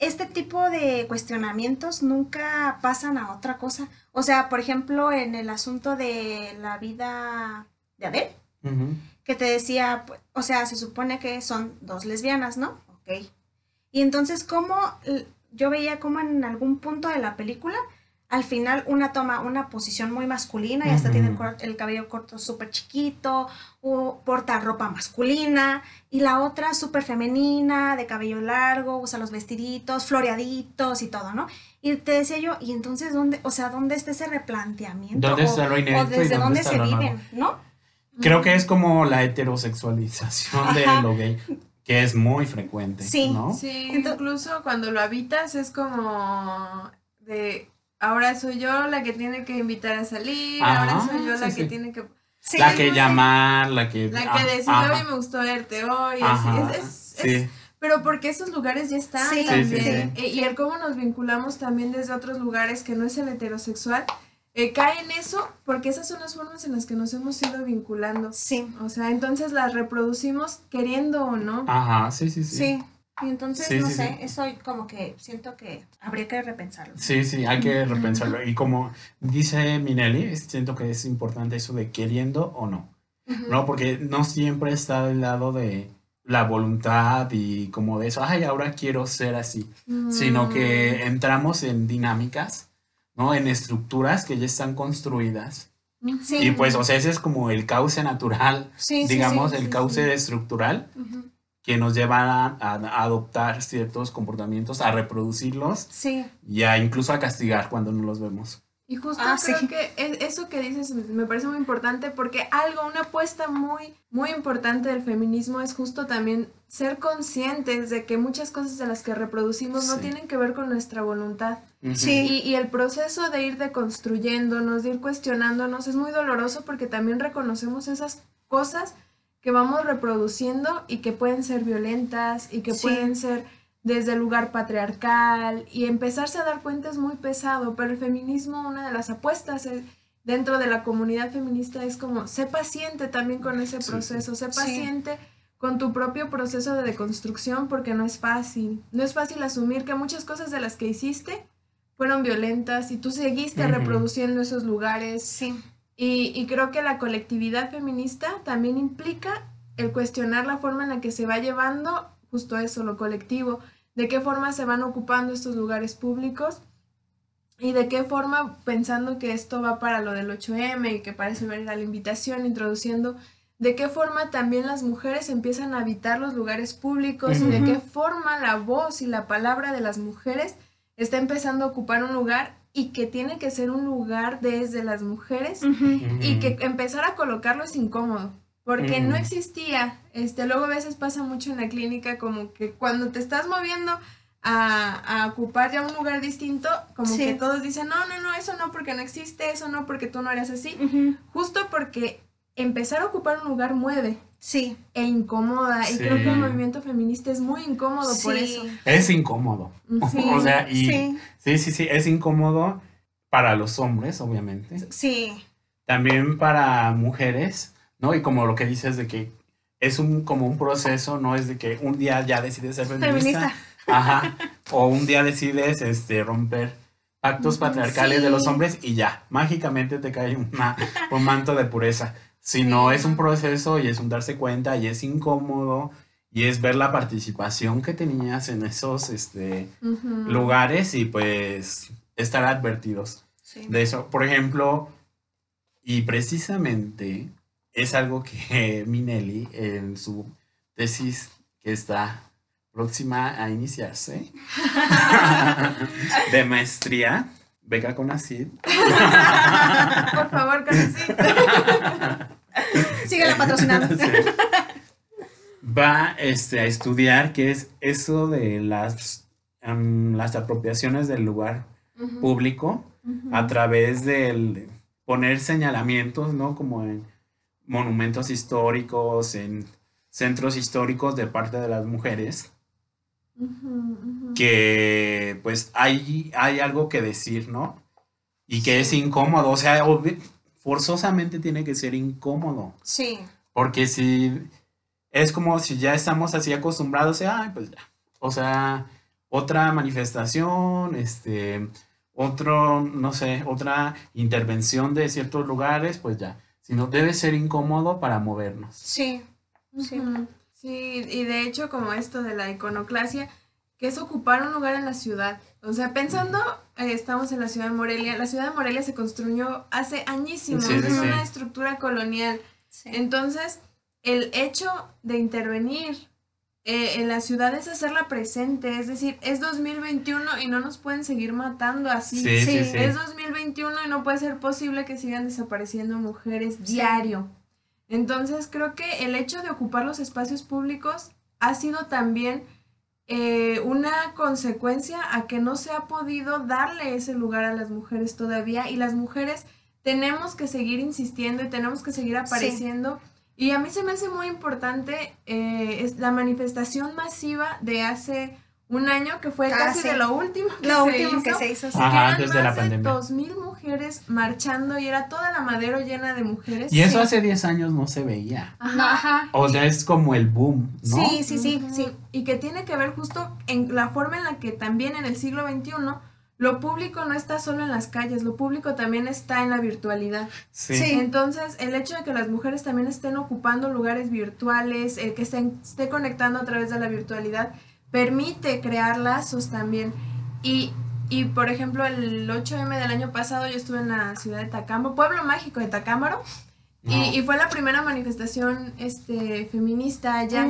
Este tipo de cuestionamientos nunca pasan a otra cosa. O sea, por ejemplo, en el asunto de la vida de Ujú. que te decía, o sea, se supone que son dos lesbianas, ¿no? Ok. Y entonces, ¿cómo yo veía como en algún punto de la película, al final una toma una posición muy masculina y hasta tiene el, Ujú. cor- el cabello corto súper chiquito, o porta ropa masculina, y la otra súper femenina, de cabello largo, usa los vestiditos, floreaditos y todo, ¿no? Y te decía yo, ¿y entonces dónde, o sea, dónde está ese replanteamiento? ¿Dónde o, está lo o inédito y desde dónde dónde está se viven, ¿no? Creo que es como la heterosexualización de lo gay, que es muy frecuente, Sí. ¿no? Sí, incluso cuando lo habitas es como de ahora soy yo la que tiene que invitar a salir, Ajá, ahora soy yo la sí, que tiene que Sí, la que llamar, la que... la ah, que ajá, hoy me gustó verte hoy, ajá, así es, es- sí. es- pero porque esos lugares ya están Sí, también sí, sí. Eh, y el cómo nos vinculamos también desde otros lugares que no es el heterosexual eh, cae en eso porque esas son las formas en las que nos hemos ido vinculando. Sí, O sea, entonces las reproducimos queriendo o no. Ajá, sí, sí, sí. sí. Y entonces, Sí, no sí, sé, sí. eso como que siento que habría que repensarlo. Sí, sí, hay que repensarlo. Y como dice Minelli, siento que es importante eso de queriendo o no. ¿no? Porque no siempre está del lado de la voluntad y como de eso, ay, ahora quiero ser así, sino Mm. que entramos en dinámicas, ¿no? En estructuras que ya están construidas. Sí. Y pues, o sea, ese es como el cauce natural, digamos, el cauce estructural Ujú. Que nos lleva a, a adoptar ciertos comportamientos, a reproducirlos Sí, y a incluso a castigar cuando no los vemos. Y justo Ah, creo sí. que es- eso que dices me parece muy importante porque algo, una apuesta muy, muy importante del feminismo es justo también ser conscientes de que muchas cosas de las que reproducimos no tienen que ver con nuestra voluntad. Sí. Y, y el proceso de ir deconstruyéndonos, de ir cuestionándonos, es muy doloroso porque también reconocemos esas cosas que vamos reproduciendo y que pueden ser violentas y que Sí. pueden ser desde el lugar patriarcal y empezarse a dar cuenta es muy pesado, pero el feminismo, una de las apuestas es- dentro de la comunidad feminista es como, sé paciente también con ese Sí, proceso, sé Sí. paciente con tu propio proceso de deconstrucción porque no es fácil, no es fácil asumir que muchas cosas de las que hiciste fueron violentas y tú seguiste reproduciendo esos lugares sí, y, y creo que la colectividad feminista también implica el cuestionar la forma en la que se va llevando justo eso, lo colectivo, de qué forma se van ocupando estos lugares públicos y de qué forma, pensando que esto va para lo del 8M y que parece ver la invitación, introduciendo de qué forma también las mujeres empiezan a habitar los lugares públicos y de qué forma la voz y la palabra de las mujeres está empezando a ocupar un lugar y que tiene que ser un lugar desde las mujeres y que empezar a colocarlo es incómodo porque no existía. Este luego a veces pasa mucho en la clínica como que cuando te estás moviendo a, a ocupar ya un lugar distinto como Sí. que todos dicen no no no eso no porque no existe eso no porque tú no eres así justo porque empezar a ocupar un lugar mueve sí, e incomoda y creo que el movimiento feminista es muy incómodo por Sí. eso Es incómodo. Sí. *laughs* o sea, y sí, sí, sí, sí, es incómodo para los hombres, obviamente. sí, También para mujeres, ¿no? Y como lo que dices de que es un como un proceso, no es de que un día ya decides ser feminista. feminista. Ajá. O un día decides este romper pactos patriarcales de los hombres y ya, mágicamente te cae una, un manto de pureza. Si Sí. no es un proceso y es un darse cuenta y es incómodo y es ver la participación que tenías en esos este, lugares y pues estar advertidos Sí. de eso. Por ejemplo, y precisamente es algo que *laughs* Minelli en su tesis que está próxima a iniciarse *laughs* de maestría, beca con *laughs* Por favor, Carlosito. *laughs* Síguela patrocinando. Sí. va este, a estudiar qué es eso de las, las apropiaciones del lugar público a través del poner señalamientos, ¿no? Como en monumentos históricos, en centros históricos de parte de las mujeres, Que pues hay, hay algo que decir, ¿no? Y que es incómodo, o sea, forzosamente tiene que ser incómodo, Sí. porque si es como si ya estamos así acostumbrados, a, ay, pues ya, o sea, otra manifestación, este, otro, no sé, otra intervención de ciertos lugares, pues ya, sino debe ser incómodo para movernos. Sí. Sí. Sí, y de hecho como esto de la iconoclasia, que es ocupar un lugar en la ciudad. O sea, pensando, eh, estamos en la ciudad de Morelia, la ciudad de Morelia se construyó hace añísimos, Sí, sí, es sí. una estructura colonial. Sí. Entonces, el hecho de intervenir eh, en la ciudad es hacerla presente, es decir, es 2021 y no nos pueden seguir matando así. Sí, sí, Sí, sí. Es 2021 y no puede ser posible que sigan desapareciendo mujeres Sí. diario. Entonces creo que el hecho de ocupar los espacios públicos ha sido también eh, una consecuencia a que no se ha podido darle ese lugar a las mujeres todavía y las mujeres tenemos que seguir insistiendo y tenemos que seguir apareciendo. Y a mí se me hace muy importante eh, es la manifestación masiva de hace un año que fue Ah, casi sí. de lo último que Lo se último que hizo se hizo. sí. Ajá, que eran antes de la más pandemia. dos mil mujeres marchando y era toda la madero llena de mujeres. Y eso Sí. hace 10 años no se veía. Ajá. Ajá. O sea, es como el boom, ¿no? Sí, sí, sí, sí. Y que tiene que ver justo en la forma en la que también en el siglo XXI lo público no está solo en las calles, lo público también está en la virtualidad. Sí. Sí. Entonces, el hecho de que las mujeres también estén ocupando lugares virtuales, el que estén, esté conectando a través de la virtualidad, permite crear lazos también. Y, y, por ejemplo, el 8M del año pasado yo estuve en la ciudad de Tacámbaro, pueblo mágico de Tacámbaro, No. y, y fue la primera manifestación este, feminista allá.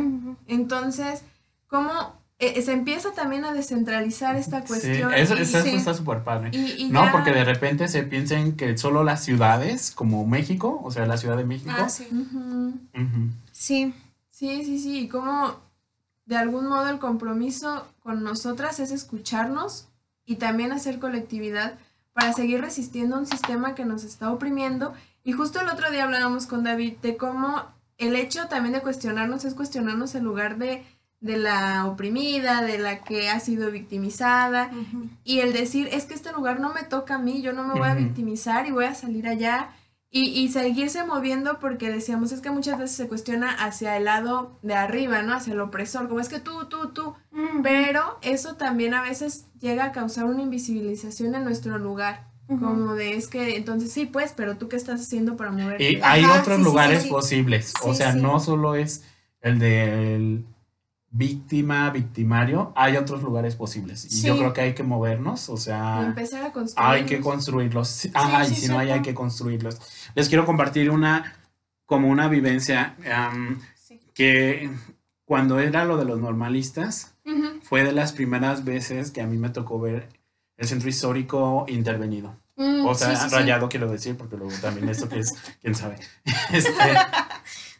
Entonces, ¿cómo eh, se empieza también a descentralizar esta Sí, cuestión? eso, está súper padre. y- y No, ya- porque de repente se piensen que solo las ciudades, como México, o sea, la Ciudad de México. Ah, sí. Sí, Sí. sí, sí, y como de algún modo el compromiso con nosotras es escucharnos y también hacer colectividad para seguir resistiendo a un sistema que nos está oprimiendo. Y justo el otro día hablábamos con David de cómo el hecho también de cuestionarnos es cuestionarnos el lugar de, de la oprimida, de la que ha sido victimizada, y el decir, es que este lugar no me toca a mí, yo no me voy a victimizar y voy a salir allá. Y, y seguirse moviendo porque decíamos, es que muchas veces se cuestiona hacia el lado de arriba, ¿no? Hacia el opresor, como es que tú, tú, tú. Pero eso también a veces llega a causar una invisibilización en nuestro lugar. Como de, es que entonces sí, pues, pero tú qué estás haciendo para moverte. Y hay Ajá, otros sí, lugares sí, sí. posibles. o sea, sí. no solo es el del víctima, victimario, hay otros lugares posibles. Y yo Sí. creo que hay que movernos, o Y sea, empezar a construir. hay que construirlos. Ajá, sí, y si no hay, hay que construirlos. Les quiero compartir una, como una vivencia Sí. que cuando era lo de los normalistas, Ujú. fue de las primeras veces que a mí me tocó ver el centro histórico intervenido. Mm, O sea, rayado quiero decir, porque luego también esto que es, quién sabe. *laughs* Este,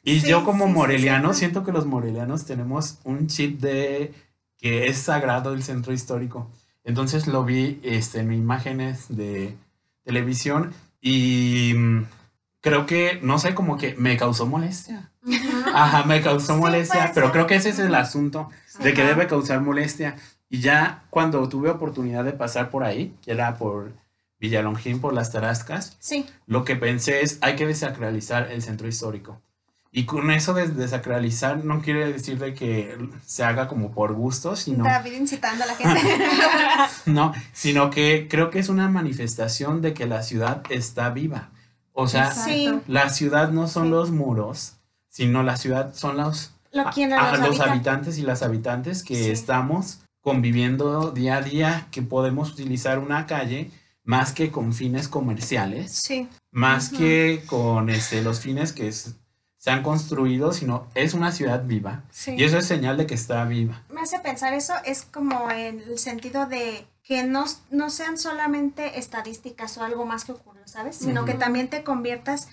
y Sí, yo como sí, moreliano, sí. siento que los morelianos tenemos un chip de que es sagrado el centro histórico. Entonces lo vi este, en imágenes de televisión y mm, creo que, no sé, como que me causó molestia. Ajá, me causó molestia, pero creo que ese es el asunto de que debe causar molestia. Y ya cuando tuve oportunidad de pasar por ahí, que era por Villalongín, por las Tarascas, Sí. lo que pensé es, hay que desacralizar el centro histórico. Y con eso de desacralizar no quiere decir de que se haga como por gusto, sino, David incitando a la gente. *laughs* no, sino que creo que es una manifestación de que la ciudad está viva. O sea. Sí. la ciudad no son Sí. los muros, sino la ciudad son los, Lo, a, los los habita. habitantes y las habitantes que Sí. estamos conviviendo día a día, que podemos utilizar una calle más que con fines comerciales, Sí, más que con este, los fines que es- se han construido, sino es una ciudad viva. sí. Y eso es señal de que está viva. me hace pensar eso, es como en el sentido de que no, no sean solamente estadísticas o algo más que ocurrió, ¿sabes? Sino que también te conviertas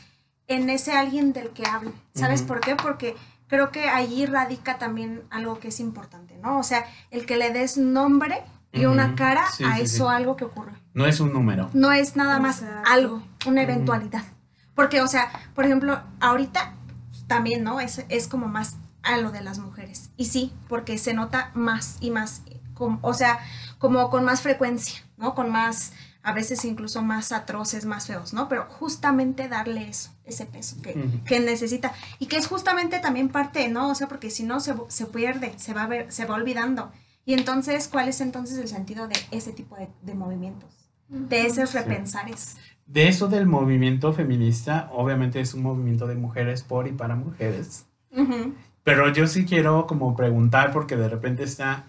en ese alguien del que hablo. ¿Sabes por qué? Porque creo que allí radica también algo que es importante, ¿no? O sea, el que le des nombre y una cara Sí, a sí, eso sí. algo que ocurrió. No es un número. No es nada más algo, una eventualidad. Porque, o sea, por ejemplo, ahorita también, ¿no? Es, es como más a lo de las mujeres. Y sí, porque se nota más y más, com- o sea, como con más frecuencia, ¿no? Con más, a veces incluso más atroces, más feos, ¿no? Pero justamente darle eso, ese peso que, que necesita. Y que es justamente también parte, ¿no? O sea, porque si no se, se pierde, se va, a ver, se va olvidando. Y entonces, ¿cuál es entonces el sentido de ese tipo de, de movimientos? De esos repensares. De eso del movimiento feminista, obviamente es un movimiento de mujeres por y para mujeres. Pero yo sí quiero como preguntar, porque de repente está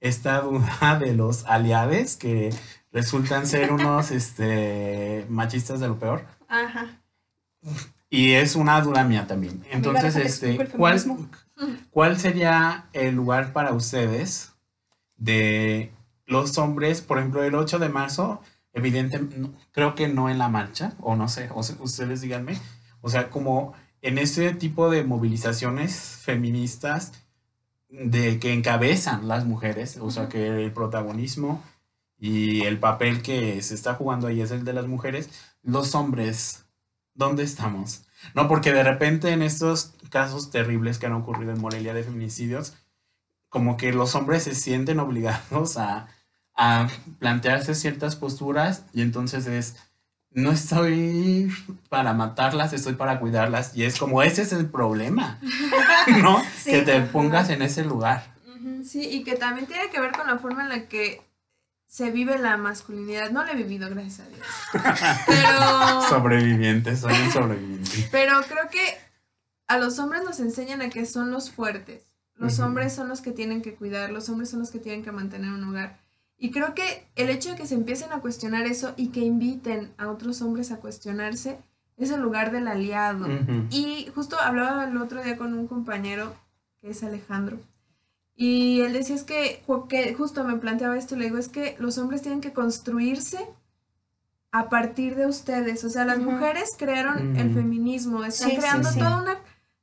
esta duda *laughs* de los aliades que resultan ser unos *laughs* este, machistas de lo peor. Ajá. Y es una duda mía también. Entonces, este, ¿cuál. *laughs* ¿cuál sería el lugar para ustedes de los hombres, por ejemplo, el 8 de marzo? Evidentemente, creo que no en la marcha, o no sé, o ustedes díganme. O sea, como en este tipo de movilizaciones feministas de que encabezan las mujeres, o sea, que el protagonismo y el papel que se está jugando ahí es el de las mujeres, los hombres, ¿dónde estamos? No, porque de repente en estos casos terribles que han ocurrido en Morelia de feminicidios, como que los hombres se sienten obligados a, a plantearse ciertas posturas y entonces es, no estoy para matarlas, estoy para cuidarlas y es como ese es el problema, *laughs* ¿no? Sí, que te pongas en ese lugar. Sí, y que también tiene que ver con la forma en la que se vive la masculinidad. No la he vivido, gracias a Dios. *laughs* Pero, Sobreviviente, soy un sobreviviente. pero creo que a los hombres nos enseñan a que son los fuertes. Los hombres son los que tienen que cuidar, los hombres son los que tienen que mantener un hogar. Y creo que el hecho de que se empiecen a cuestionar eso y que inviten a otros hombres a cuestionarse es el lugar del aliado. Y justo hablaba el otro día con un compañero, que es Alejandro, y él decía es que, que justo me planteaba esto, le digo, es que los hombres tienen que construirse a partir de ustedes. O sea, las mujeres crearon el feminismo, están Sí, sí, creando sí. toda una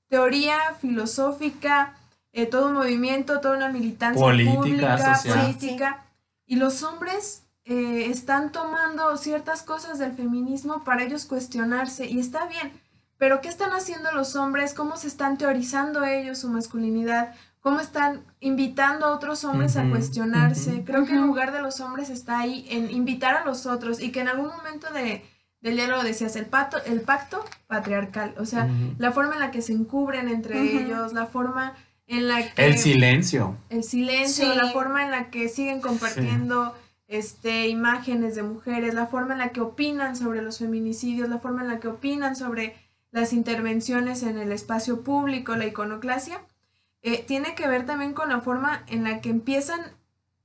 teoría filosófica, eh, todo un movimiento, toda una militancia Política, pública, social. política. Y los hombres eh, están tomando ciertas cosas del feminismo para ellos cuestionarse y está bien, pero ¿qué están haciendo los hombres? ¿Cómo se están teorizando ellos su masculinidad? ¿Cómo están invitando a otros hombres a cuestionarse? Creo que el lugar de los hombres está ahí en invitar a los otros y que en algún momento de, del diálogo decías el, pacto el pacto patriarcal, o sea, la forma en la que se encubren entre ellos, la forma en la que El silencio. el silencio, Sí. la forma en la que siguen compartiendo este, imágenes de mujeres, la forma en la que opinan sobre los feminicidios, la forma en la que opinan sobre las intervenciones en el espacio público, la iconoclasia, eh, tiene que ver también con la forma en la que empiezan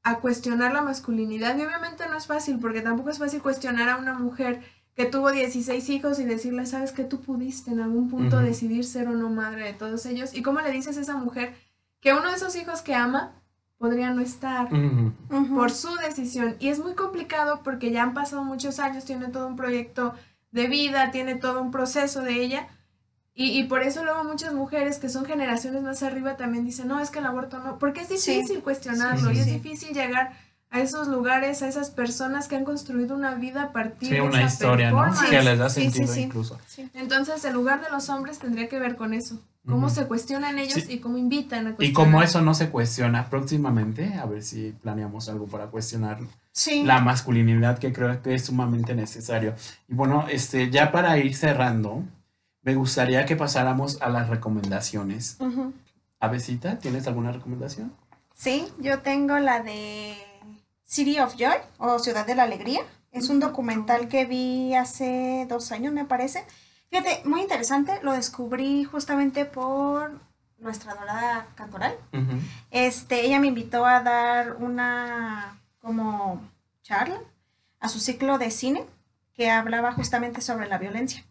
a cuestionar la masculinidad. Y obviamente no es fácil, porque tampoco es fácil cuestionar a una mujer que tuvo 16 hijos y decirle, sabes que tú pudiste en algún punto decidir ser o no madre de todos ellos. ¿Y cómo le dices a esa mujer que uno de esos hijos que ama podría no estar por su decisión? Y es muy complicado porque ya han pasado muchos años, tiene todo un proyecto de vida, tiene todo un proceso de ella. Y, y por eso luego muchas mujeres que son generaciones más arriba también dicen, no, es que el aborto no, porque es Sí. difícil cuestionarlo Sí, sí, y es difícil llegar a esos lugares, a esas personas que han construido una vida a partir Sí, de una esa historia, ¿no? performance. Que les da Sí, sí, sentido sí. incluso. Sí. Entonces, el lugar de los hombres tendría que ver con eso. Cómo Ujú. se cuestionan ellos Sí. y cómo invitan a Y cuestionar. como eso no se cuestiona próximamente, a ver si planeamos algo para cuestionar Sí. la masculinidad que creo que es sumamente necesario. Y bueno, este, ya para ir cerrando, me gustaría que pasáramos a las recomendaciones. Ujú. Avesita, ¿tienes alguna recomendación? Sí, yo tengo la de City of Joy o Ciudad de la Alegría. Es un documental que vi hace dos años, me parece. Fíjate, muy interesante. Lo descubrí justamente por nuestra Dorada Cantoral. Este, ella me invitó a dar una como charla a su ciclo de cine que hablaba justamente sobre la violencia.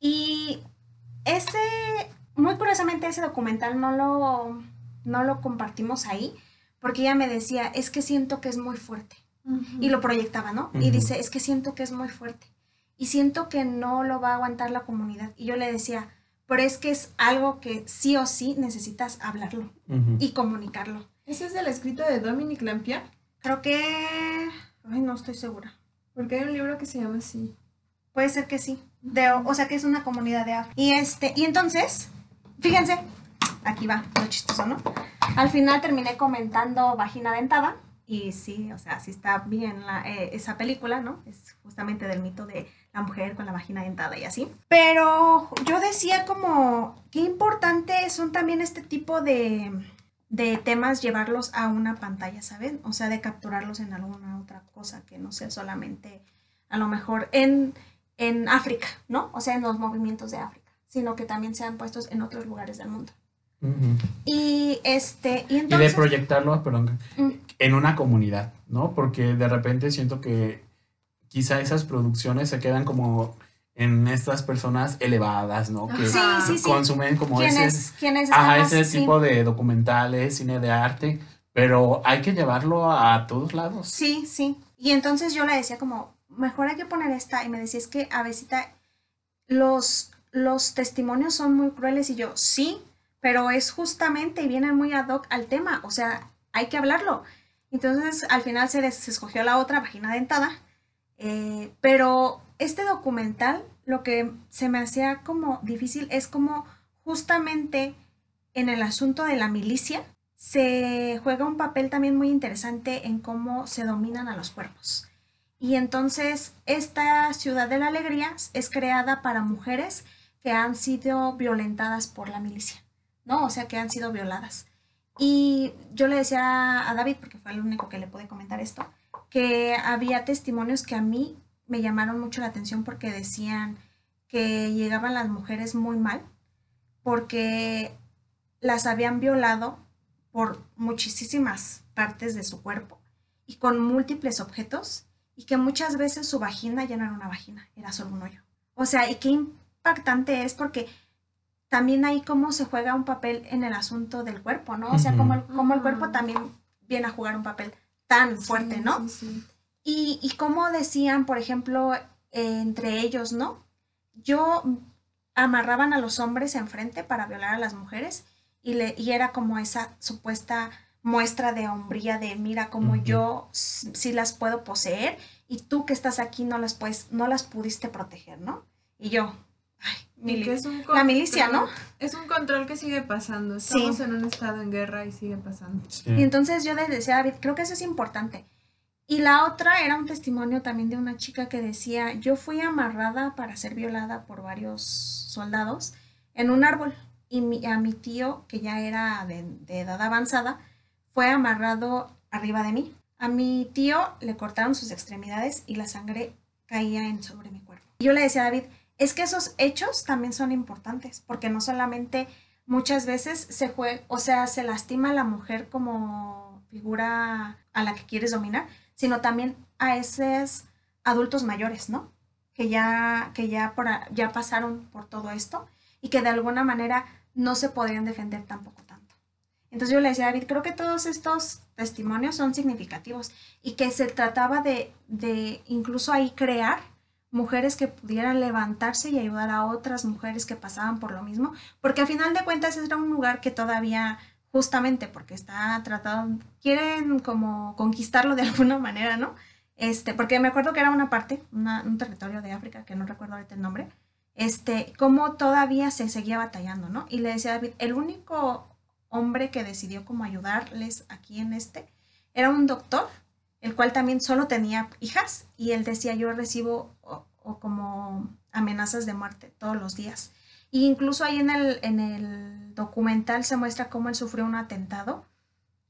Y ese, muy curiosamente, ese documental no lo, no lo compartimos ahí, porque ella me decía, es que siento que es muy fuerte. Y lo proyectaba, ¿no? Y dice, es que siento que es muy fuerte. Y siento que no lo va a aguantar la comunidad. Y yo le decía, pero es que es algo que sí o sí necesitas hablarlo y comunicarlo. ¿Ese es el escrito de Dominique Lampier? Creo que... Ay, no estoy segura. Porque hay un libro que se llama así. Puede ser que sí. De, o sea que es una comunidad de África. Y este, y entonces, fíjense, aquí va, lo chistoso, ¿no? Al final terminé comentando Vagina Dentada. Y sí, o sea, sí está bien la, eh, esa película, ¿no? Es justamente del mito de la mujer con la vagina dentada y así. Pero yo decía como, qué importante son también este tipo de, de temas llevarlos a una pantalla, ¿saben? O sea, de capturarlos en alguna otra cosa que no sea solamente a lo mejor en, en África, ¿no? O sea, en los movimientos de África, sino que también sean puestos en otros lugares del mundo. Y este, y entonces... de proyectarlo, perdón, mm. en una comunidad, ¿no? Porque de repente siento que quizá esas producciones se quedan como en estas personas elevadas, ¿no? Que consumen como ese, ese tipo de documentales, cine de arte, pero hay que llevarlo a todos lados. Sí, sí. Y entonces yo le decía como, mejor hay que poner esta, y me decía, es que a veces los, los testimonios son muy crueles, y yo, sí, pero es justamente y vienen muy ad hoc al tema, o sea, hay que hablarlo. Entonces al final se, escogió la otra, vagina dentada, eh, pero este documental lo que se me hacía como difícil es como justamente en el asunto de la milicia se juega un papel también muy interesante en cómo se dominan a los cuerpos. Y entonces esta ciudad de la alegría es creada para mujeres que han sido violentadas por la milicia. ¿No? O sea, que han sido violadas. Y yo le decía a David, porque fue el único que le pude comentar esto, que había testimonios que a mí me llamaron mucho la atención porque decían que llegaban las mujeres muy mal, porque las habían violado por muchísimas partes de su cuerpo y con múltiples objetos y que muchas veces su vagina ya no era una vagina, era solo un hoyo. O sea, y qué impactante es porque también ahí cómo se juega un papel en el asunto del cuerpo, ¿no? O sea, cómo el, el cuerpo también viene a jugar un papel tan fuerte, ¿no? Y, y como decían, por ejemplo, entre ellos, ¿no? Yo amarraban a los hombres enfrente para violar a las mujeres y, le, y era como esa supuesta muestra de hombría de mira como yo sí las puedo poseer y tú que estás aquí no las puedes no las pudiste proteger, ¿no? Y yo, la milicia, ¿no? Es un control que sigue pasando. Estamos en un estado en guerra y sigue pasando. Y entonces yo les decía a David, creo que eso es importante. Y la otra era un testimonio también de una chica que decía, yo fui amarrada para ser violada por varios soldados en un árbol y a mi tío, que ya era de, de edad avanzada, fue amarrado arriba de mí. A mi tío le cortaron sus extremidades y la sangre caía en sobre mi cuerpo. Y yo le decía a David, es que esos hechos también son importantes, porque no solamente muchas veces se juega, o sea, se lastima a la mujer como figura a la que quieres dominar, sino también a esos adultos mayores, ¿no? Que ya, que ya, por, ya pasaron por todo esto y que de alguna manera no se podrían defender tampoco tanto. Entonces yo le decía a David, creo que todos estos testimonios son significativos y que se trataba de, de incluso ahí crear mujeres que pudieran levantarse y ayudar a otras mujeres que pasaban por lo mismo, porque a final de cuentas era un lugar que todavía justamente porque está tratado, quieren como conquistarlo de *laughs* alguna manera, ¿no? Este, porque me acuerdo que era una parte, un territorio de África, que no recuerdo ahorita el nombre, este, cómo todavía se seguía batallando, ¿no? Y le decía a David, el único hombre que decidió como ayudarles aquí en este era un doctor el cual también solo tenía hijas y él decía yo recibo o, como amenazas de muerte todos los días. Y incluso ahí en el, en el documental se muestra cómo él sufrió un atentado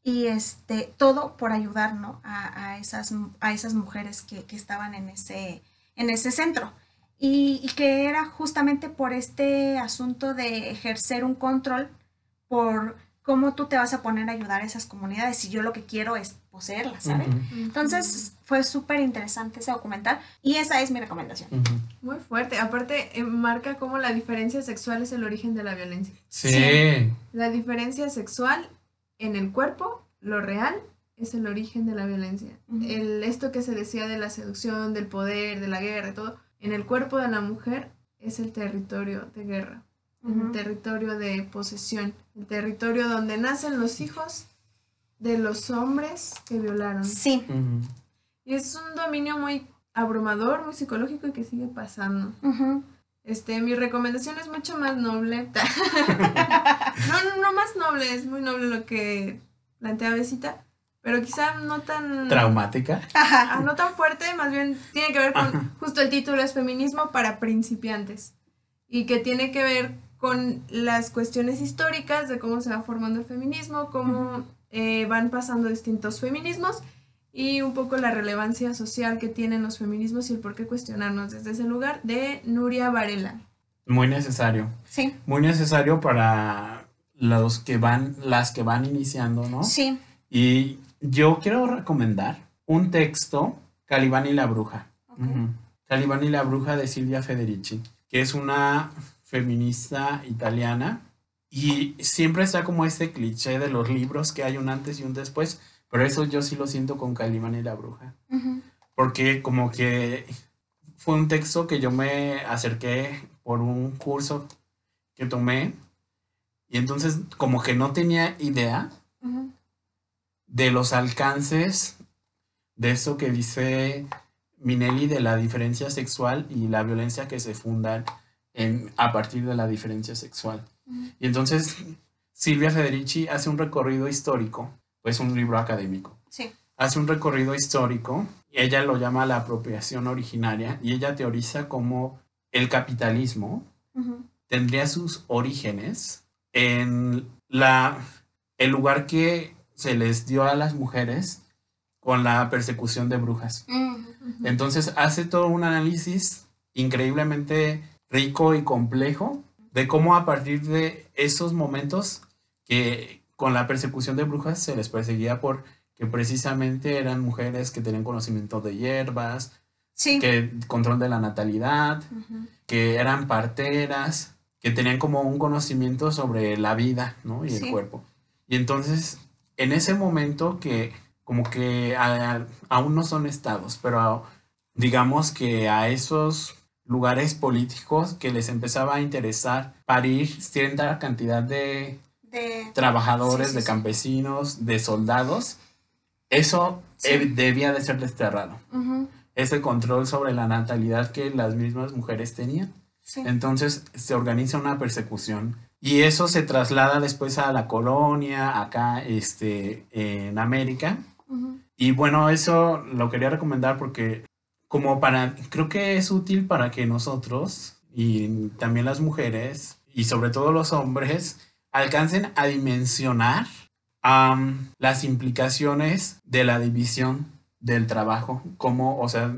y este, todo por ayudar a, esas, a esas mujeres que, estaban en ese, en ese centro. Y, que era justamente por este asunto de ejercer un control por cómo tú te vas a poner a ayudar a esas comunidades si yo lo que quiero es poseerlas, ¿sabes? Entonces fue súper interesante ese documental y esa es mi recomendación. Muy fuerte. Aparte, eh, marca cómo la diferencia sexual es el origen de la violencia. Sí. La diferencia sexual en el cuerpo, lo real, es el origen de la violencia. el, esto que se decía de la seducción, del poder, de la guerra, todo, en el cuerpo de la mujer es el territorio de guerra, el territorio de posesión, el territorio donde nacen los hijos de los hombres que violaron. Sí. Y es un dominio muy abrumador, muy psicológico y que sigue pasando. Este, mi recomendación es mucho más noble. no, *laughs* no, no más noble, es muy noble lo que plantea Besita pero quizá no tan... Traumática. Ah, no tan fuerte, más bien tiene que ver con, justo el título es Feminismo para principiantes, y que tiene que ver con las cuestiones históricas de cómo se va formando el feminismo, cómo eh, van pasando distintos feminismos y un poco la relevancia social que tienen los feminismos y el por qué cuestionarnos desde ese lugar de Nuria Varela. Muy necesario. Sí. Muy necesario para los que van, las que van iniciando, ¿no? Sí. Y yo quiero recomendar un texto, Calibán y la Bruja. Calibán y la Bruja de Silvia Federici, que es una feminista italiana y siempre está como este cliché de los libros que hay un antes y un después, pero eso yo sí lo siento con Calibán y la Bruja. Porque como que fue un texto que yo me acerqué por un curso que tomé y entonces como que no tenía idea de los alcances de eso que dice Minelli de la diferencia sexual y la violencia que se fundan en, a partir de la diferencia sexual. Y entonces Silvia Federici hace un recorrido histórico, pues un libro académico. Sí. Hace un recorrido histórico, y ella lo llama la apropiación originaria, y ella teoriza cómo el capitalismo tendría sus orígenes en la, el lugar que se les dio a las mujeres con la persecución de brujas. Entonces hace todo un análisis increíblemente rico y complejo de cómo a partir de esos momentos que con la persecución de brujas se les perseguía por que precisamente eran mujeres que tenían conocimiento de hierbas, que control de la natalidad, que eran parteras, que tenían como un conocimiento sobre la vida, ¿no? Y el cuerpo. Y entonces en ese momento que como que aún no son estados, pero digamos que a esos lugares políticos que les empezaba a interesar parir cierta cantidad de, trabajadores, de campesinos, de soldados, eso debía de ser desterrado. Ese control sobre la natalidad que las mismas mujeres tenían. Entonces se organiza una persecución y eso se traslada después a la colonia, acá este, en América. Y bueno, eso lo quería recomendar porque como para, creo que es útil para que nosotros y también las mujeres y sobre todo los hombres alcancen a dimensionar las implicaciones de la división del trabajo, como, o sea,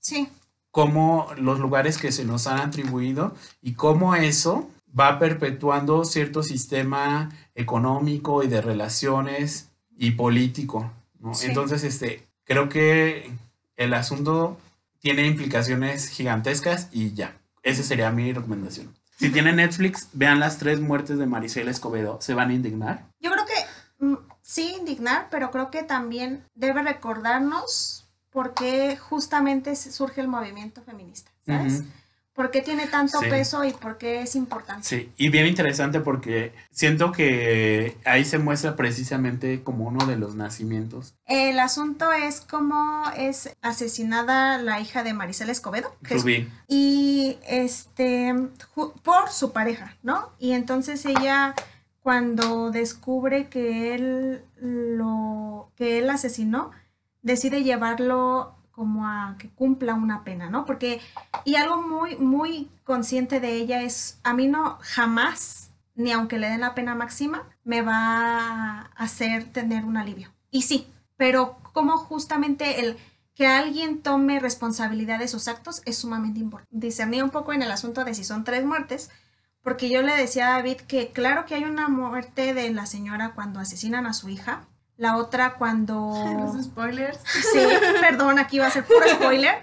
sí. como los lugares que se nos han atribuido y cómo eso va perpetuando cierto sistema económico y de relaciones y político, ¿no? Entonces, este, creo que el asunto tiene implicaciones gigantescas y ya, esa sería mi recomendación. Si tienen Netflix, vean las tres muertes de Maricel Escobedo. ¿Se van a indignar? Yo creo que mm, sí indignar, pero creo que también debe recordarnos por qué justamente surge el movimiento feminista, ¿sabes? ¿Por qué tiene tanto peso y por qué es importante? Sí, y bien interesante porque siento que ahí se muestra precisamente como uno de los nacimientos. El asunto es cómo es asesinada la hija de Maricela Escobedo. Rubí. y este, por su pareja, ¿no? Y entonces ella cuando descubre que él lo, que él asesinó, decide llevarlo como a que cumpla una pena, ¿no? Porque, y algo muy, muy consciente de ella es, a mí no, jamás, ni aunque le den la pena máxima, me va a hacer tener un alivio. Y sí, pero como justamente el que alguien tome responsabilidad de sus actos es sumamente importante. Discernía un poco en el asunto de si son tres muertes porque yo le decía a David que claro que hay una muerte de la señora cuando asesinan a su hija, la otra cuando... *laughs* Los spoilers. Sí, perdón, aquí va a ser puro spoiler.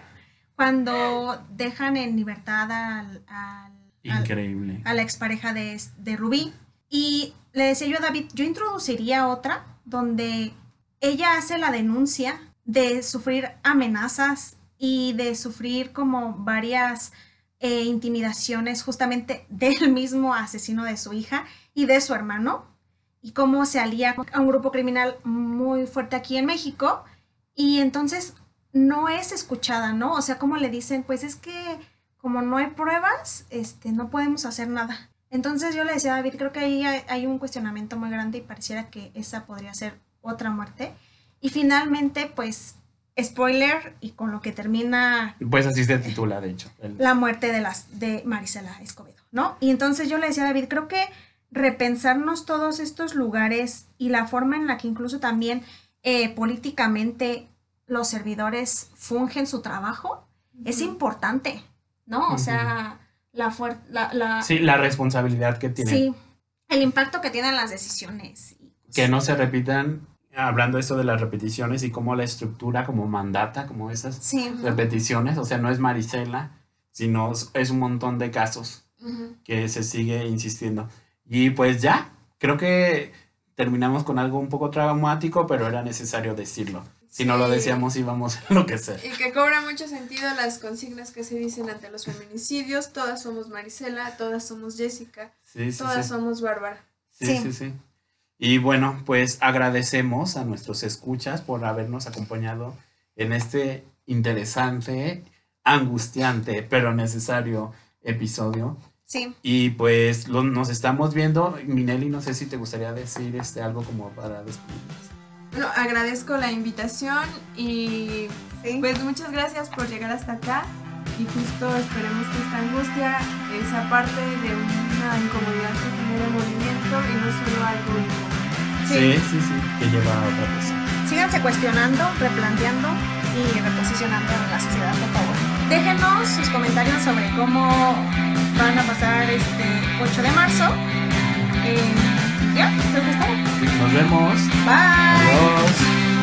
Cuando dejan en libertad al, al- al- Increíble. a la expareja de, de Rubí. Y le decía yo a David, yo introduciría otra donde ella hace la denuncia de sufrir amenazas y de sufrir como varias eh, intimidaciones justamente del mismo asesino de su hija y de su hermano y cómo se alía a un grupo criminal muy fuerte aquí en México y entonces no es escuchada, ¿no? O sea, como le dicen, pues es que como no hay pruebas, este, no podemos hacer nada. Entonces yo le decía a David, creo que ahí hay, un cuestionamiento muy grande y pareciera que esa podría ser otra muerte. Y finalmente, pues, spoiler y con lo que termina Pues así se titula, de hecho. el- la muerte de, las, de Marisela Escobedo, ¿no? Y entonces yo le decía a David, creo que repensarnos todos estos lugares y la forma en la que incluso también eh, políticamente los servidores fungen su trabajo es importante, ¿no? O sea, la, la, la- Sí, la responsabilidad que tiene. sí, el impacto que tienen las decisiones. Que no se repitan, hablando esto de las repeticiones y cómo la estructura como mandata, como esas Sí, repeticiones, o sea, no es Marisela, sino es- un montón de casos que se sigue insistiendo. Y pues ya, creo que terminamos con algo un poco traumático, pero era necesario decirlo. Si no lo decíamos íbamos a *laughs* enloquecer. Y que cobra mucho sentido las consignas que se dicen ante los feminicidios. Todas somos Marisela, todas somos Jessica, Sí, sí, todas sí. somos Bárbara. Sí, Sí. sí, sí. Y bueno, pues agradecemos a nuestros escuchas por habernos acompañado en este interesante, angustiante, pero necesario episodio. Sí. Y pues lo- nos estamos viendo. Minelli, no sé si te gustaría decir este, algo como para despedirnos. Bueno, agradezco la invitación y sí. pues muchas gracias por llegar hasta acá. Y justo esperemos que esta angustia sea parte de una incomodidad que genere movimiento y no solo algo incómodo. Sí, sí, sí, que lleva a otra cosa. síganse cuestionando, replanteando y reposicionando en la sociedad, por favor. Déjenos sus comentarios sobre cómo van a pasar este 8 de marzo. Eh, ya, creo que está. Nos vemos. Bye. Adiós.